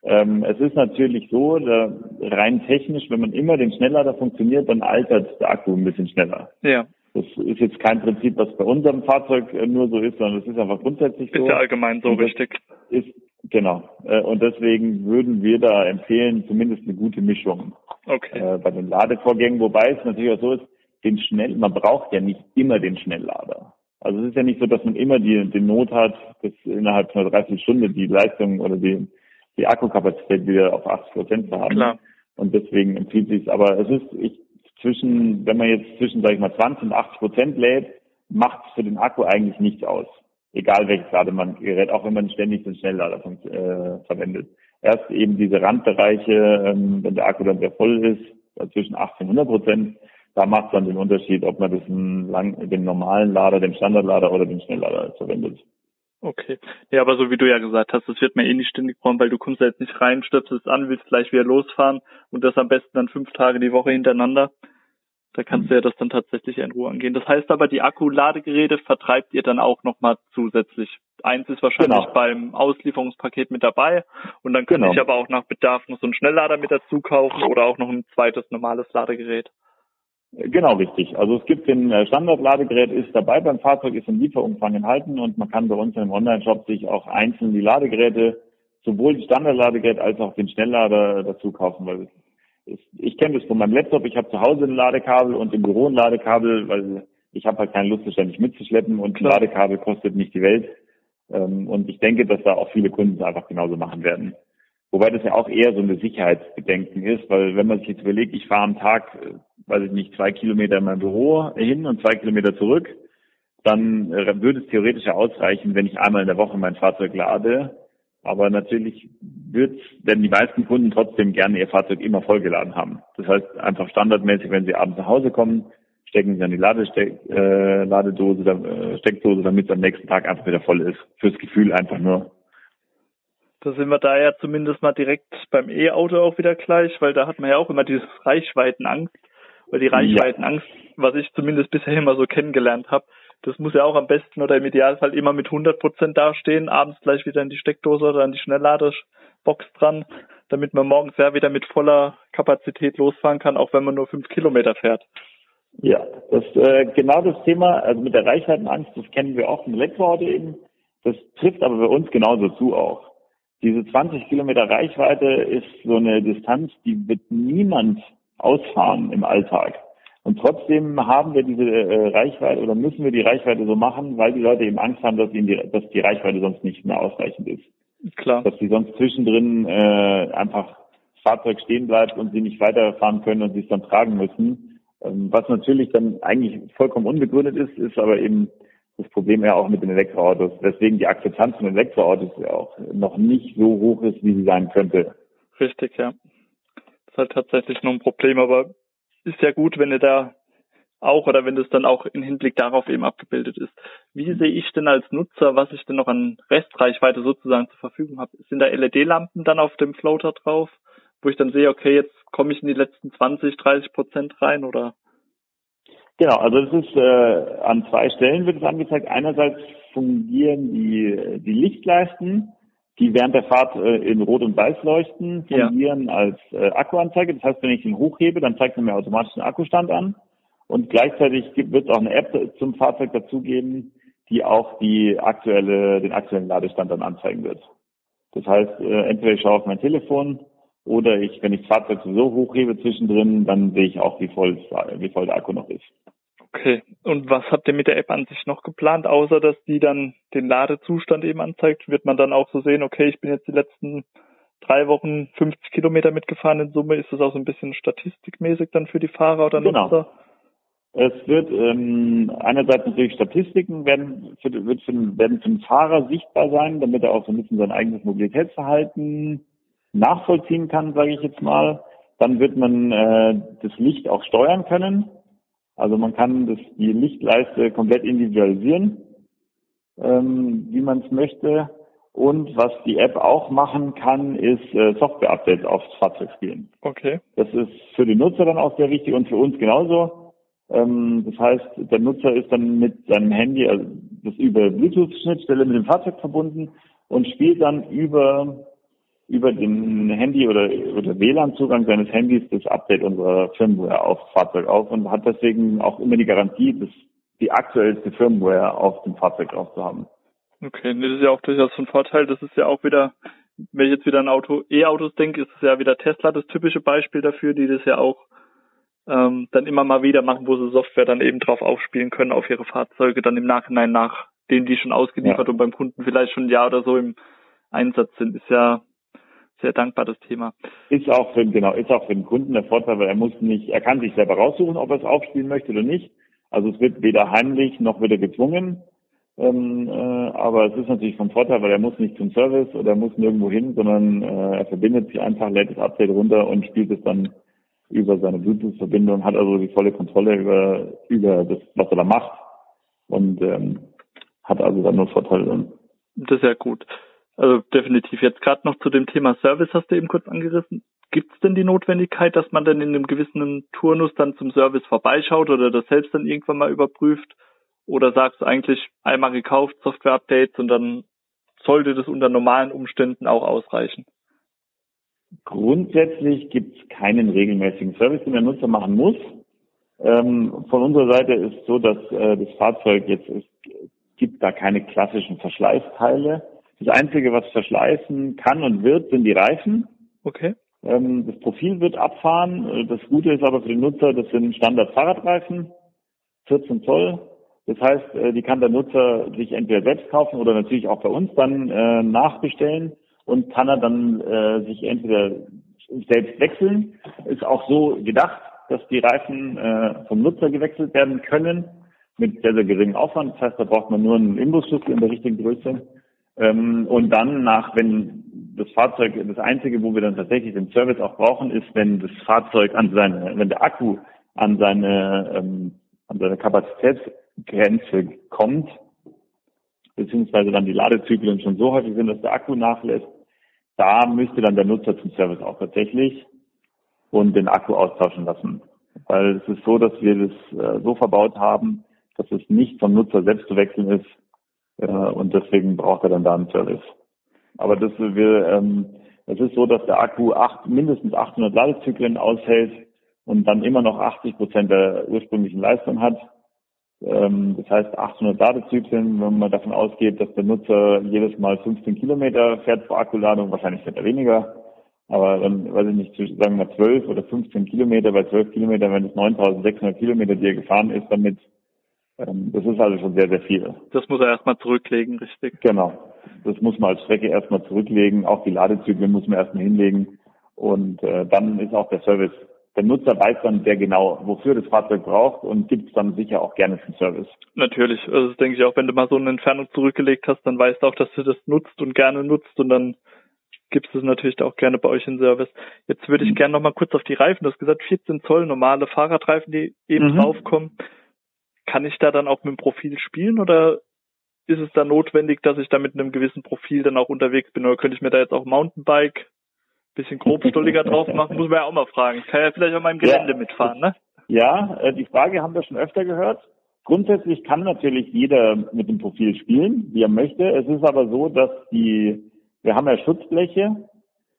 Ähm, es ist natürlich so, da, rein technisch, wenn man immer den Schnelllader funktioniert, dann altert der Akku ein bisschen schneller. Ja, Das ist jetzt kein Prinzip, was bei unserem Fahrzeug äh, nur so ist, sondern es ist einfach grundsätzlich ist so. ja allgemein so richtig. Ist, genau. Äh, Und deswegen würden wir da empfehlen, zumindest eine gute Mischung Okay. äh, bei den Ladevorgängen, wobei es natürlich auch so ist, den schnell, man braucht ja nicht immer den Schnelllader. Also es ist ja nicht so, dass man immer die, die Not hat, dass innerhalb von einer Dreiviertelstunde die Leistung oder die, die Akkukapazität wieder auf 80 Prozent zu haben. Klar. Und deswegen empfiehlt sich aber es ist ich, zwischen, wenn man jetzt zwischen, sag ich mal, 20 und 80 Prozent lädt, macht es für den Akku eigentlich nichts aus. Egal welches Ladegerät, auch wenn man ständig den Schnelllader äh, verwendet. Erst eben diese Randbereiche, ähm, wenn der Akku dann sehr voll ist, zwischen 18 und 100 Prozent, da macht dann den Unterschied, ob man das lang, den normalen Lader, den Standardlader oder den Schnelllader verwendet. Okay. Ja, aber so wie du ja gesagt hast, das wird mir eh nicht ständig brauchen, weil du kommst ja jetzt nicht rein, stöpselst an, willst gleich wieder losfahren und das am besten dann fünf Tage die Woche hintereinander. Da kannst du ja das dann tatsächlich in Ruhe angehen. Das heißt aber, die Akkuladegeräte vertreibt ihr dann auch nochmal zusätzlich. Eins ist wahrscheinlich genau. beim Auslieferungspaket mit dabei und dann kann genau. ich aber auch nach Bedarf noch so einen Schnelllader mit dazu kaufen oder auch noch ein zweites normales Ladegerät. Genau, richtig. Also es gibt den äh, Standardladegerät ist dabei beim Fahrzeug, ist im Lieferumfang enthalten und man kann bei uns im Online-Shop sich auch einzeln die Ladegeräte, sowohl die Standardladegerät als auch den Schnelllader dazu kaufen, weil ich kenne das von meinem Laptop, ich habe zu Hause ein Ladekabel und im Büro ein Ladekabel, weil ich habe halt keine Lust, ständig mitzuschleppen und ein Ladekabel kostet nicht die Welt. Ähm, und ich denke, dass da auch viele Kunden es einfach genauso machen werden. Wobei das ja auch eher so eine Sicherheitsbedenken ist, weil wenn man sich jetzt überlegt, ich fahre am Tag, äh, weiß ich nicht, zwei Kilometer in mein Büro hin und zwei Kilometer zurück, dann äh, würde es theoretisch ja ausreichen, wenn ich einmal in der Woche mein Fahrzeug lade. Aber natürlich wird, denn die meisten Kunden trotzdem gerne ihr Fahrzeug immer vollgeladen haben. Das heißt einfach standardmäßig, wenn sie abends nach Hause kommen, stecken sie dann die Ladesteck, äh, Ladedose, äh, Steckdose, damit es am nächsten Tag einfach wieder voll ist. Fürs Gefühl einfach nur. Da sind wir da ja zumindest mal direkt beim E-Auto auch wieder gleich, weil da hat man ja auch immer dieses Reichweitenangst. Weil die Reichweitenangst, ja. was ich zumindest bisher immer so kennengelernt habe, das muss ja auch am besten oder im Idealfall immer mit 100 Prozent dastehen, abends gleich wieder in die Steckdose oder an die Schnellladerbox dran, damit man morgens ja wieder mit voller Kapazität losfahren kann, auch wenn man nur fünf Kilometer fährt. Ja, das äh, genau das Thema, also mit der Reichweitenangst, das kennen wir auch im Elektroauto eben. Das trifft aber bei uns genauso zu auch. Diese 20 Kilometer Reichweite ist so eine Distanz, die wird niemand ausfahren im Alltag. Und trotzdem haben wir diese äh, Reichweite oder müssen wir die Reichweite so machen, weil die Leute eben Angst haben, dass, ihnen die, dass die Reichweite sonst nicht mehr ausreichend ist. Klar. Dass sie sonst zwischendrin äh, einfach Fahrzeug stehen bleibt und sie nicht weiterfahren können und sie es dann tragen müssen. Ähm, was natürlich dann eigentlich vollkommen unbegründet ist, ist aber eben das Problem ja auch mit den Elektroautos. Deswegen die Akzeptanz von Elektroautos ja auch noch nicht so hoch ist, wie sie sein könnte. Richtig, ja. Das ist halt tatsächlich nur ein Problem, aber ist ja gut, wenn ihr da auch oder wenn das dann auch im Hinblick darauf eben abgebildet ist. Wie sehe ich denn als Nutzer, was ich denn noch an Restreichweite sozusagen zur Verfügung habe? Sind da LED-Lampen dann auf dem Floater drauf, wo ich dann sehe, okay, jetzt komme ich in die letzten 20, 30 Prozent rein oder? Genau, also es ist äh, an zwei Stellen wird es angezeigt. Einerseits fungieren die, die Lichtleisten die während der Fahrt äh, in Rot und Weiß leuchten, fungieren ja. als äh, Akkuanzeige. Das heißt, wenn ich ihn hochhebe, dann zeigt er mir automatisch den Akkustand an. Und gleichzeitig wird es auch eine App zum Fahrzeug dazugeben, die auch die aktuelle, den aktuellen Ladestand dann anzeigen wird. Das heißt, äh, entweder ich schaue auf mein Telefon oder ich, wenn ich das Fahrzeug so hochhebe zwischendrin, dann sehe ich auch, wie voll, wie voll der Akku noch ist. Okay. Und was habt ihr mit der App an sich noch geplant, außer dass die dann den Ladezustand eben anzeigt? Wird man dann auch so sehen, okay, ich bin jetzt die letzten drei Wochen 50 Kilometer mitgefahren in Summe. Ist das auch so ein bisschen statistikmäßig dann für die Fahrer oder genau. Nutzer? Es wird ähm, einerseits natürlich Statistiken werden für, wird für, werden für den Fahrer sichtbar sein, damit er auch so ein bisschen sein eigenes Mobilitätsverhalten nachvollziehen kann, sage ich jetzt mal. Dann wird man äh, das Licht auch steuern können. Also man kann das, die Lichtleiste komplett individualisieren, ähm, wie man es möchte. Und was die App auch machen kann, ist äh, Software-Updates aufs Fahrzeug spielen. Okay. Das ist für den Nutzer dann auch sehr wichtig und für uns genauso. Ähm, das heißt, der Nutzer ist dann mit seinem Handy, also das über Bluetooth-Schnittstelle mit dem Fahrzeug verbunden und spielt dann über über den Handy oder, oder WLAN-Zugang seines Handys das Update unserer Firmware auf Fahrzeug auf und hat deswegen auch immer die Garantie, das, die aktuellste Firmware auf dem Fahrzeug drauf zu haben. Okay, das ist ja auch durchaus ein Vorteil. Das ist ja auch wieder, wenn ich jetzt wieder an Auto, E-Autos denke, ist es ja wieder Tesla das typische Beispiel dafür, die das ja auch ähm, dann immer mal wieder machen, wo sie Software dann eben drauf aufspielen können auf ihre Fahrzeuge, dann im Nachhinein nach denen die schon ausgeliefert ja. und beim Kunden vielleicht schon ein Jahr oder so im Einsatz sind, ist ja sehr dankbar, das Thema. Ist auch für, genau, ist auch für den Kunden der Vorteil, weil er muss nicht, er kann sich selber raussuchen, ob er es aufspielen möchte oder nicht. Also es wird weder heimlich noch wird er gezwungen. Ähm, äh, aber es ist natürlich vom Vorteil, weil er muss nicht zum Service oder er muss nirgendwo hin, sondern äh, er verbindet sich einfach, lädt das Update runter und spielt es dann über seine Bluetooth-Verbindung, hat also die volle Kontrolle über, über das, was er da macht und ähm, hat also dann nur Vorteile. Das ist ja gut. Also definitiv. Jetzt gerade noch zu dem Thema Service hast du eben kurz angerissen. Gibt es denn die Notwendigkeit, dass man dann in einem gewissen Turnus dann zum Service vorbeischaut oder das selbst dann irgendwann mal überprüft? Oder sagst du eigentlich einmal gekauft, Software-Updates und dann sollte das unter normalen Umständen auch ausreichen? Grundsätzlich gibt es keinen regelmäßigen Service, den der Nutzer machen muss. Ähm, von unserer Seite ist so, dass äh, das Fahrzeug jetzt ist, gibt da keine klassischen Verschleißteile. Das Einzige, was verschleißen kann und wird, sind die Reifen. Okay. Ähm, das Profil wird abfahren. Das Gute ist aber für den Nutzer, das sind Standard-Fahrradreifen, 14 Zoll. Das heißt, äh, die kann der Nutzer sich entweder selbst kaufen oder natürlich auch bei uns dann äh, nachbestellen und kann er dann äh, sich entweder selbst wechseln. Ist auch so gedacht, dass die Reifen äh, vom Nutzer gewechselt werden können mit sehr, sehr geringem Aufwand. Das heißt, da braucht man nur einen Imbusschlüssel in der richtigen Größe. Ähm, und dann nach, wenn das Fahrzeug, das Einzige, wo wir dann tatsächlich den Service auch brauchen, ist, wenn das Fahrzeug an seine, wenn der Akku an seine, ähm, an seine Kapazitätsgrenze kommt, beziehungsweise dann die Ladezyklen schon so häufig sind, dass der Akku nachlässt, da müsste dann der Nutzer zum Service auch tatsächlich und den Akku austauschen lassen. Weil es ist so, dass wir das äh, so verbaut haben, dass es nicht vom Nutzer selbst zu wechseln ist äh, und deswegen braucht er dann da einen Service. Aber das wir, ähm, es ist so, dass der Akku acht, mindestens 800 Ladezyklen aushält und dann immer noch 80 Prozent der ursprünglichen Leistung hat. Ähm, das heißt 800 Ladezyklen, wenn man davon ausgeht, dass der Nutzer jedes Mal 15 Kilometer fährt vor Akkuladung, wahrscheinlich fährt er weniger. Aber dann, weiß ich nicht, sagen wir mal 12 oder 15 Kilometer, bei 12 Kilometern, wenn es 9600 Kilometer, die er gefahren ist, damit, das ist also schon sehr, sehr viel. Das muss er erstmal zurücklegen, richtig? Genau. Das muss man als Strecke erstmal zurücklegen. Auch die Ladezyklen muss man erstmal hinlegen. Und äh, dann ist auch der Service. Der Nutzer weiß dann sehr genau, wofür das Fahrzeug braucht und gibt es dann sicher auch gerne zum Service. Natürlich. Also das denke ich auch, wenn du mal so eine Entfernung zurückgelegt hast, dann weißt du auch, dass du das nutzt und gerne nutzt und dann gibt es natürlich auch gerne bei euch in Service. Jetzt würde ich mhm. gerne noch mal kurz auf die Reifen. Du hast gesagt, 14 Zoll normale Fahrradreifen, die eben mhm. draufkommen. Kann ich da dann auch mit dem Profil spielen oder ist es da notwendig, dass ich da mit einem gewissen Profil dann auch unterwegs bin? Oder könnte ich mir da jetzt auch Mountainbike bisschen grobstolliger [LAUGHS] drauf machen? Muss man ja auch mal fragen. Ich kann ja vielleicht auf meinem Gelände ja. mitfahren, ne? Ja, äh, die Frage haben wir schon öfter gehört. Grundsätzlich kann natürlich jeder mit dem Profil spielen, wie er möchte. Es ist aber so, dass die, wir haben ja Schutzbleche,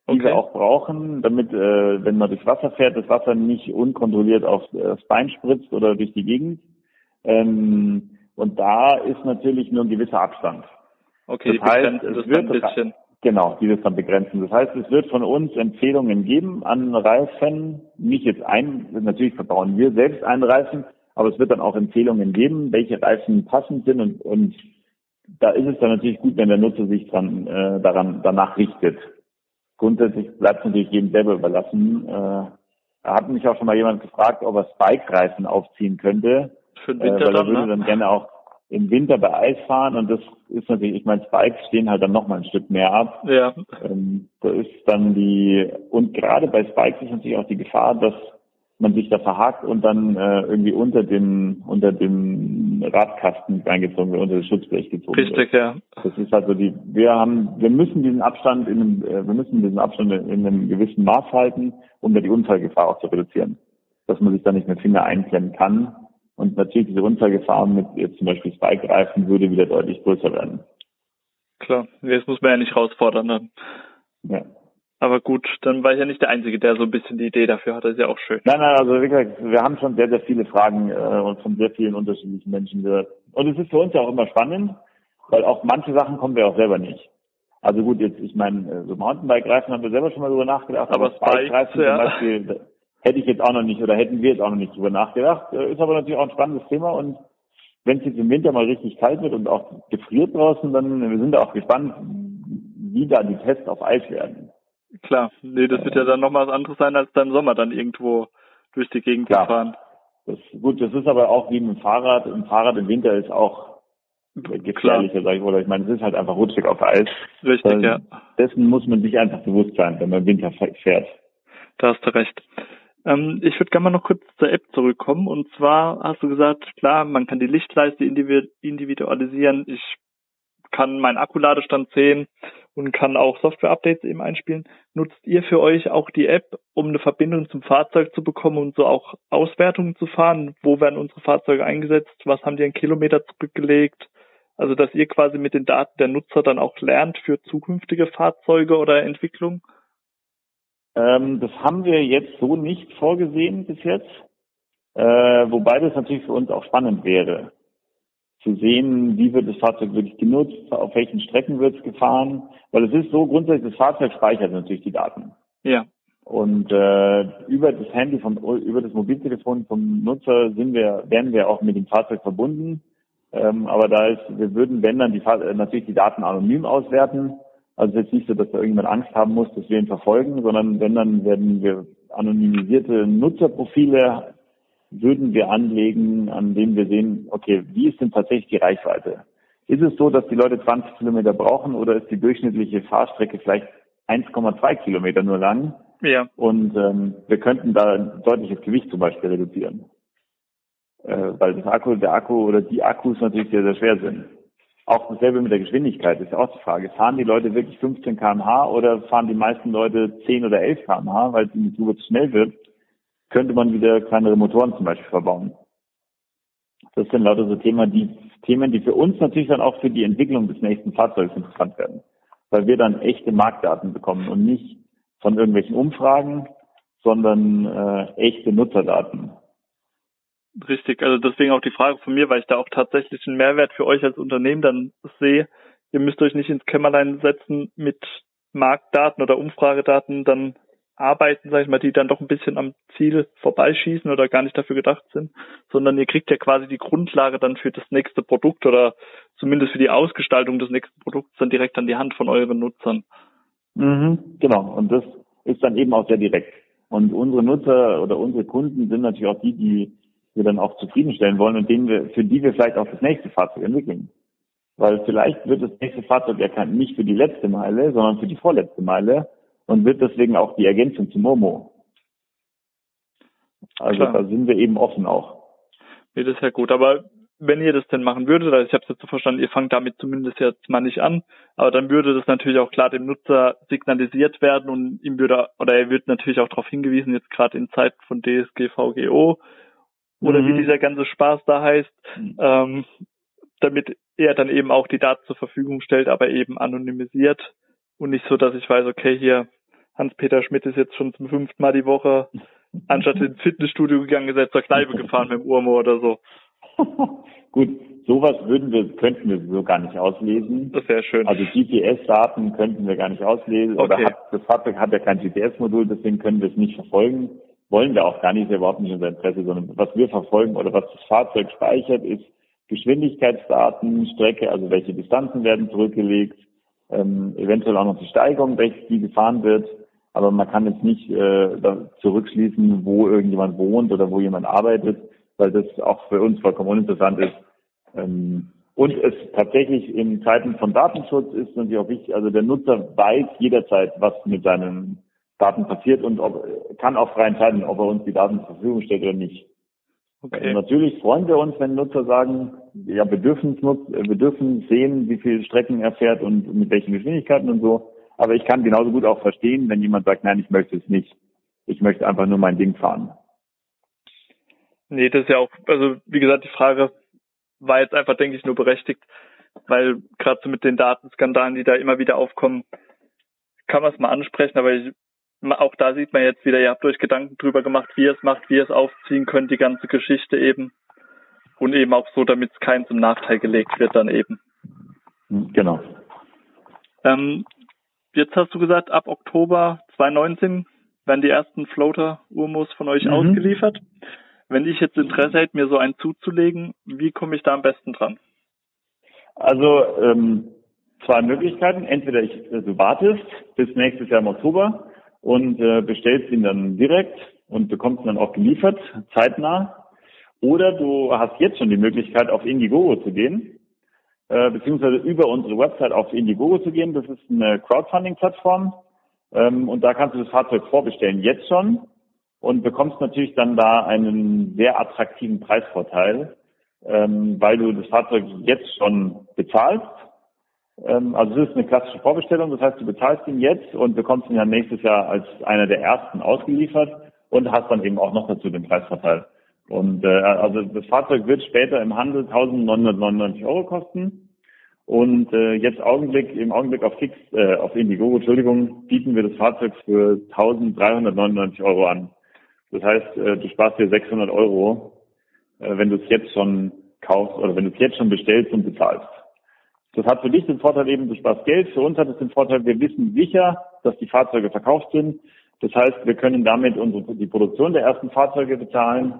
die okay. wir auch brauchen, damit, äh, wenn man durchs Wasser fährt, das Wasser nicht unkontrolliert aufs Bein spritzt oder durch die Gegend. Ähm, und da ist natürlich nur ein gewisser Abstand. Okay, das heißt, es wird ein bisschen. Genau, die das dann begrenzen. Das heißt, es wird von uns Empfehlungen geben an Reifen, nicht jetzt ein, natürlich verbauen wir selbst einen Reifen, aber es wird dann auch Empfehlungen geben, welche Reifen passend sind und, und da ist es dann natürlich gut, wenn der Nutzer sich dran, äh, daran, danach richtet. Grundsätzlich bleibt es natürlich jedem selber überlassen. Äh, da hat mich auch schon mal jemand gefragt, ob er Spike-Reifen aufziehen könnte. Für den Winter äh, weil er dann, würde ne? dann gerne auch im Winter bei Eis fahren und das ist natürlich, ich meine, Spikes stehen halt dann noch mal ein Stück mehr ab. Ja. Ähm, da ist dann die, und gerade bei Spikes ist natürlich auch die Gefahr, dass man sich da verhakt und dann äh, irgendwie unter den unter dem Radkasten reingezogen wird, unter das Schutzblech gezogen Richtig, wird. ja. Das ist also die, wir haben, wir müssen diesen Abstand in einem, äh, wir müssen diesen Abstand in einem gewissen Maß halten, um da die Unfallgefahr auch zu reduzieren. Dass man sich da nicht mit Finger einklemmen kann und natürlich diese Unfallgefahr mit jetzt zum Beispiel Spike-Reifen würde wieder deutlich größer werden. Klar, jetzt muss man ja nicht herausfordern dann. Ja. Aber gut, dann war ich ja nicht der Einzige, der so ein bisschen die Idee dafür hat. Das ist ja auch schön. Nein, nein, also wie gesagt, wir haben schon sehr, sehr viele Fragen äh, und von sehr vielen unterschiedlichen Menschen gehört. Und es ist für uns ja auch immer spannend, weil auch manche Sachen kommen wir auch selber nicht. Also gut, jetzt, ich meine, äh, so Mountainbike-Reifen haben wir selber schon mal drüber nachgedacht, aber, aber Spike-Reifen ja. zum Beispiel, hätte ich jetzt auch noch nicht oder hätten wir jetzt auch noch nicht drüber nachgedacht. Äh, ist aber natürlich auch ein spannendes Thema und wenn es jetzt im Winter mal richtig kalt wird und auch gefriert draußen, dann wir sind da auch gespannt, wie da die Tests auf Eis werden. Klar, nee, das wird ja dann nochmal was anderes sein, als dann im Sommer dann irgendwo durch die Gegend Klar. zu fahren. Das, gut, das ist aber auch wie mit dem Fahrrad. Ein Fahrrad im Winter ist auch gefährlicher, sag ich, oder ich meine, es ist halt einfach rutschig auf Eis. Richtig, also, ja. Dessen muss man sich einfach bewusst sein, wenn man im Winter fährt. Da hast du recht. Ähm, ich würde gerne mal noch kurz zur App zurückkommen. Und zwar hast du gesagt, klar, man kann die Lichtleiste individualisieren. Ich kann meinen Akkuladestand sehen und kann auch Software-Updates eben einspielen. Nutzt ihr für euch auch die App, um eine Verbindung zum Fahrzeug zu bekommen und so auch Auswertungen zu fahren? Wo werden unsere Fahrzeuge eingesetzt? Was haben die an Kilometer zurückgelegt? Also, dass ihr quasi mit den Daten der Nutzer dann auch lernt für zukünftige Fahrzeuge oder Entwicklung? Ähm, das haben wir jetzt so nicht vorgesehen bis jetzt, äh, wobei das natürlich für uns auch spannend wäre, zu sehen, wie wird das Fahrzeug wirklich genutzt, auf welchen Strecken wird es gefahren, weil es ist so grundsätzlich, das Fahrzeug speichert natürlich die Daten. Ja. Und äh, über das Handy vom über das Mobiltelefon vom Nutzer sind wir, werden wir auch mit dem Fahrzeug verbunden. Ähm, aber da ist, wir würden, wenn dann die natürlich die Daten anonym auswerten, also es ist jetzt nicht so, dass da irgendjemand Angst haben muss, dass wir ihn verfolgen, sondern wenn dann werden wir anonymisierte Nutzerprofile würden wir anlegen, an denen wir sehen, okay, wie ist denn tatsächlich die Reichweite? Ist es so, dass die Leute 20 Kilometer brauchen oder ist die durchschnittliche Fahrstrecke vielleicht 1,2 Kilometer nur lang? Ja. Und ähm, wir könnten da deutliches Gewicht zum Beispiel reduzieren. Äh, weil das Akku, der Akku oder die Akkus natürlich sehr, sehr schwer sind. Auch dasselbe mit der Geschwindigkeit ist ja auch die Frage. Fahren die Leute wirklich 15 kmh oder fahren die meisten Leute 10 oder 11 kmh, weil es ihnen zu schnell wird? Könnte man wieder kleinere Motoren zum Beispiel verbauen. Das sind lauter so Themen, die, Themen, die für uns natürlich dann auch für die Entwicklung des nächsten Fahrzeugs interessant werden. Weil wir dann echte Marktdaten bekommen und nicht von irgendwelchen Umfragen, sondern äh, echte Nutzerdaten. Richtig, also deswegen auch die Frage von mir, weil ich da auch tatsächlich einen Mehrwert für euch als Unternehmen dann sehe. Ihr müsst euch nicht ins Kämmerlein setzen mit Marktdaten oder Umfragedaten dann arbeiten, sag ich mal, die dann doch ein bisschen am Ziel vorbeischießen oder gar nicht dafür gedacht sind, sondern ihr kriegt ja quasi die Grundlage dann für das nächste Produkt oder zumindest für die Ausgestaltung des nächsten Produkts dann direkt an die Hand von euren Nutzern. Mhm, genau, und das ist dann eben auch sehr direkt. Und unsere Nutzer oder unsere Kunden sind natürlich auch die, die wir dann auch zufriedenstellen wollen und denen wir, für die wir vielleicht auch das nächste Fahrzeug entwickeln. Weil vielleicht wird das nächste Fahrzeug erkannt nicht für die letzte Meile, sondern für die vorletzte Meile und wird deswegen auch die Ergänzung zu Momo. Also Klar. da sind wir eben offen auch. Nee, das ist ja gut. Aber wenn ihr das denn machen würdet, also ich habe es jetzt so verstanden, ihr fangt damit zumindest jetzt mal nicht an, aber dann würde das natürlich auch klar dem Nutzer signalisiert werden und ihm würde, oder er wird natürlich auch darauf hingewiesen, jetzt gerade in Zeiten von DSGVGO oder mhm. wie dieser ganze Spaß da heißt, mhm. ähm, damit er dann eben auch die Daten zur Verfügung stellt, aber eben anonymisiert und nicht so, dass ich weiß, okay, hier Hans-Peter Schmidt ist jetzt schon zum fünften Mal die Woche [LAUGHS] anstatt ins Fitnessstudio gegangen, ist er zur Kneipe [LAUGHS] gefahren mit dem Urmo oder so. [LAUGHS] Gut, sowas würden wir, könnten wir so gar nicht auslesen. Das wäre schön. Also GPS-Daten könnten wir gar nicht auslesen. Okay. Oder hat, das Fahrzeug hat ja kein GPS-Modul, deswegen können wir es nicht verfolgen. Wollen wir auch gar nicht, ist überhaupt nicht unser Interesse, sondern was wir verfolgen oder was das Fahrzeug speichert, ist Geschwindigkeitsdaten, Strecke, also welche Distanzen werden zurückgelegt, ähm, eventuell auch noch die Steigung, welche die gefahren wird. Aber man kann jetzt nicht äh, zurückschließen, wo irgendjemand wohnt oder wo jemand arbeitet, weil das auch für uns vollkommen uninteressant ist. Ähm, und es tatsächlich in Zeiten von Datenschutz ist natürlich auch wichtig, also der Nutzer weiß jederzeit, was mit seinen Daten passiert und ob, kann auch frei entscheiden, ob er uns die Daten zur Verfügung stellt oder nicht. Okay. Also natürlich freuen wir uns, wenn Nutzer sagen, ja, wir dürfen, wir dürfen sehen, wie viele Strecken er fährt und mit welchen Geschwindigkeiten und so. Aber ich kann genauso gut auch verstehen, wenn jemand sagt, nein, ich möchte es nicht. Ich möchte einfach nur mein Ding fahren. Nee, das ist ja auch, also wie gesagt, die Frage war jetzt einfach, denke ich, nur berechtigt, weil gerade so mit den Datenskandalen, die da immer wieder aufkommen, kann man es mal ansprechen, aber ich, auch da sieht man jetzt wieder, ihr habt euch Gedanken drüber gemacht, wie ihr es macht, wie ihr es aufziehen könnt, die ganze Geschichte eben. Und eben auch so, damit es keinen zum Nachteil gelegt wird dann eben. Genau. Ähm, jetzt hast du gesagt, ab Oktober 2019 werden die ersten Floater-Urmos von euch mhm. ausgeliefert. Wenn ich jetzt Interesse hätte, mir so einen zuzulegen, wie komme ich da am besten dran? Also ähm, zwei Möglichkeiten. Entweder ich, du wartest bis nächstes Jahr im Oktober und äh, bestellst ihn dann direkt und bekommst ihn dann auch geliefert, zeitnah. Oder du hast jetzt schon die Möglichkeit, auf Indiegogo zu gehen, äh, beziehungsweise über unsere Website auf Indiegogo zu gehen. Das ist eine Crowdfunding-Plattform. Ähm, und da kannst du das Fahrzeug vorbestellen, jetzt schon und bekommst natürlich dann da einen sehr attraktiven Preisvorteil, ähm, weil du das Fahrzeug jetzt schon bezahlst also es ist eine klassische Vorbestellung, das heißt, du bezahlst ihn jetzt und bekommst ihn ja nächstes Jahr als einer der ersten ausgeliefert und hast dann eben auch noch dazu den Preisvorteil. Und äh, also das Fahrzeug wird später im Handel 1999 Euro kosten. Und äh, jetzt Augenblick, im Augenblick auf Fix, äh, auf Indiegogo, Entschuldigung, bieten wir das Fahrzeug für 1399 Euro an. Das heißt, äh, du sparst dir 600 Euro, äh, wenn du es jetzt schon kaufst oder wenn du es jetzt schon bestellst und bezahlst. Das hat für dich den Vorteil eben, du sparst Geld. Für uns hat es den Vorteil, wir wissen sicher, dass die Fahrzeuge verkauft sind. Das heißt, wir können damit unsere, die Produktion der ersten Fahrzeuge bezahlen.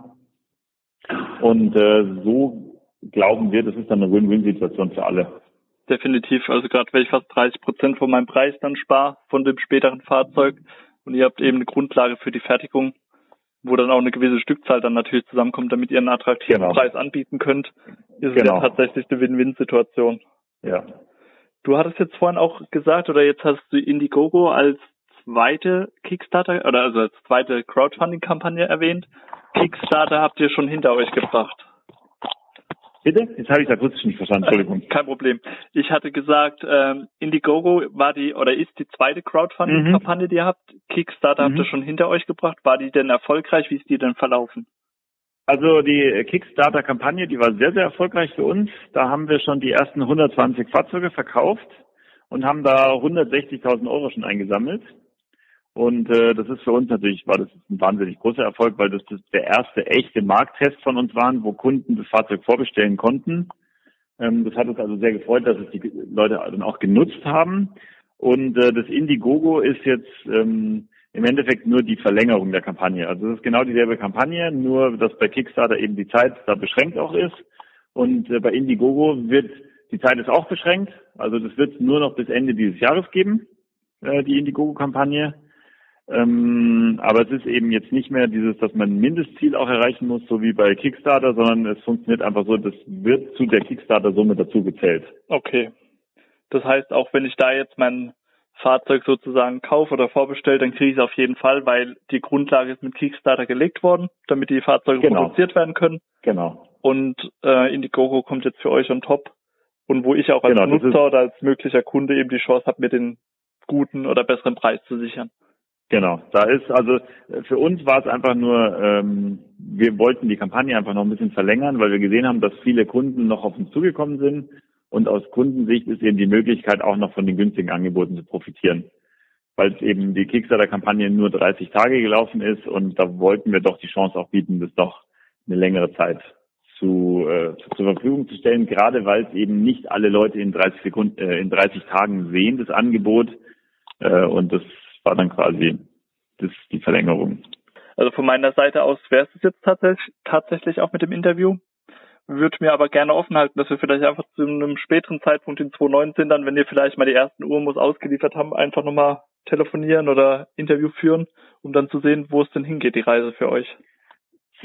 Und äh, so glauben wir, das ist dann eine Win-Win-Situation für alle. Definitiv. Also gerade wenn ich fast 30 Prozent von meinem Preis dann spare von dem späteren Fahrzeug und ihr habt eben eine Grundlage für die Fertigung, wo dann auch eine gewisse Stückzahl dann natürlich zusammenkommt, damit ihr einen attraktiven genau. Preis anbieten könnt, ist genau. ja tatsächlich eine Win-Win-Situation. Ja. Du hattest jetzt vorhin auch gesagt, oder jetzt hast du Indiegogo als zweite Kickstarter, oder also als zweite Crowdfunding-Kampagne erwähnt. Kickstarter habt ihr schon hinter euch gebracht. Bitte? Jetzt habe ich da kurz nicht verstanden, Entschuldigung. [LAUGHS] Kein Problem. Ich hatte gesagt, ähm, Indiegogo war die oder ist die zweite Crowdfunding-Kampagne, mhm. die ihr habt. Kickstarter mhm. habt ihr schon hinter euch gebracht. War die denn erfolgreich? Wie ist die denn verlaufen? Also die Kickstarter-Kampagne, die war sehr, sehr erfolgreich für uns. Da haben wir schon die ersten 120 Fahrzeuge verkauft und haben da 160.000 Euro schon eingesammelt. Und äh, das ist für uns natürlich, war das ein wahnsinnig großer Erfolg, weil das, das der erste echte Markttest von uns waren, wo Kunden das Fahrzeug vorbestellen konnten. Ähm, das hat uns also sehr gefreut, dass es die Leute dann auch genutzt haben. Und äh, das Indiegogo ist jetzt ähm, im Endeffekt nur die Verlängerung der Kampagne. Also es ist genau dieselbe Kampagne, nur dass bei Kickstarter eben die Zeit da beschränkt auch ist. Und äh, bei Indiegogo wird die Zeit ist auch beschränkt. Also das wird nur noch bis Ende dieses Jahres geben, äh, die Indiegogo-Kampagne. Ähm, aber es ist eben jetzt nicht mehr dieses, dass man ein Mindestziel auch erreichen muss, so wie bei Kickstarter, sondern es funktioniert einfach so, das wird zu der Kickstarter-Summe dazu gezählt. Okay. Das heißt, auch wenn ich da jetzt mein Fahrzeug sozusagen kaufe oder vorbestelle, dann kriege ich es auf jeden Fall, weil die Grundlage ist mit Kickstarter gelegt worden, damit die Fahrzeuge genau. produziert werden können. Genau. Und äh, Indiegogo kommt jetzt für euch on top. Und wo ich auch als genau, Nutzer oder als möglicher Kunde eben die Chance habe, mir den guten oder besseren Preis zu sichern. Genau, da ist also für uns war es einfach nur, ähm, wir wollten die Kampagne einfach noch ein bisschen verlängern, weil wir gesehen haben, dass viele Kunden noch auf uns zugekommen sind und aus Kundensicht ist eben die Möglichkeit auch noch von den günstigen Angeboten zu profitieren, weil eben die Kickstarter-Kampagne nur 30 Tage gelaufen ist und da wollten wir doch die Chance auch bieten, das doch eine längere Zeit zu, äh, zur Verfügung zu stellen, gerade weil es eben nicht alle Leute in 30 Sekunden, äh, in 30 Tagen sehen, das Angebot äh, und das war dann quasi das, die Verlängerung. Also von meiner Seite aus wäre es jetzt tatsächlich, tatsächlich auch mit dem Interview. Würde mir aber gerne offen halten, dass wir vielleicht einfach zu einem späteren Zeitpunkt in 2019 dann, wenn wir vielleicht mal die ersten Urmus ausgeliefert haben, einfach nochmal telefonieren oder Interview führen, um dann zu sehen, wo es denn hingeht, die Reise für euch.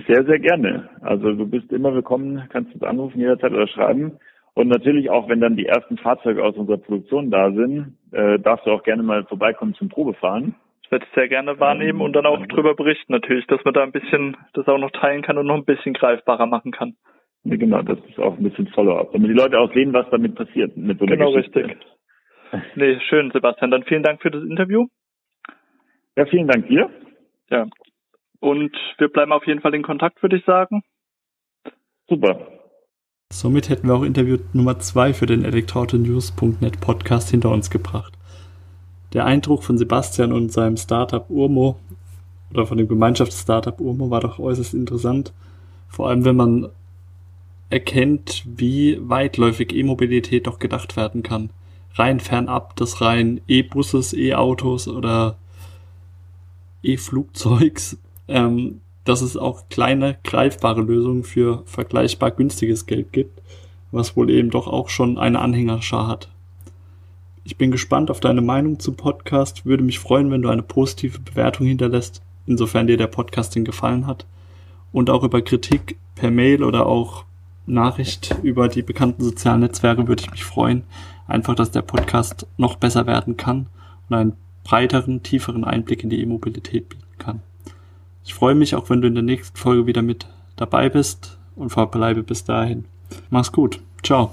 Sehr, sehr gerne. Also du bist immer willkommen, kannst uns anrufen jederzeit oder schreiben. Und natürlich auch, wenn dann die ersten Fahrzeuge aus unserer Produktion da sind, äh, darfst du auch gerne mal vorbeikommen zum Probefahren. Das werde ich sehr gerne wahrnehmen ähm, und dann auch drüber berichten natürlich, dass man da ein bisschen das auch noch teilen kann und noch ein bisschen greifbarer machen kann. Ja, genau, das ist auch ein bisschen Follow-up, damit die Leute auch sehen, was damit passiert mit so einer Genau, Geschichte. richtig. Nee, schön, Sebastian. Dann vielen Dank für das Interview. Ja, vielen Dank dir. Ja. Und wir bleiben auf jeden Fall in Kontakt, würde ich sagen. Super. Somit hätten wir auch Interview Nummer 2 für den elektroautonews.net Podcast hinter uns gebracht. Der Eindruck von Sebastian und seinem Startup Urmo oder von dem Gemeinschaftsstartup Urmo war doch äußerst interessant. Vor allem, wenn man erkennt, wie weitläufig E-Mobilität doch gedacht werden kann. Rein fernab des rein E-Busses, E-Autos oder E-Flugzeugs. Ähm, dass es auch kleine, greifbare Lösungen für vergleichbar günstiges Geld gibt, was wohl eben doch auch schon eine Anhängerschar hat. Ich bin gespannt auf deine Meinung zum Podcast, würde mich freuen, wenn du eine positive Bewertung hinterlässt, insofern dir der Podcasting gefallen hat, und auch über Kritik per Mail oder auch Nachricht über die bekannten sozialen Netzwerke würde ich mich freuen. Einfach, dass der Podcast noch besser werden kann und einen breiteren, tieferen Einblick in die E-Mobilität bieten kann. Ich freue mich auch, wenn du in der nächsten Folge wieder mit dabei bist und verbleibe bis dahin. Mach's gut. Ciao.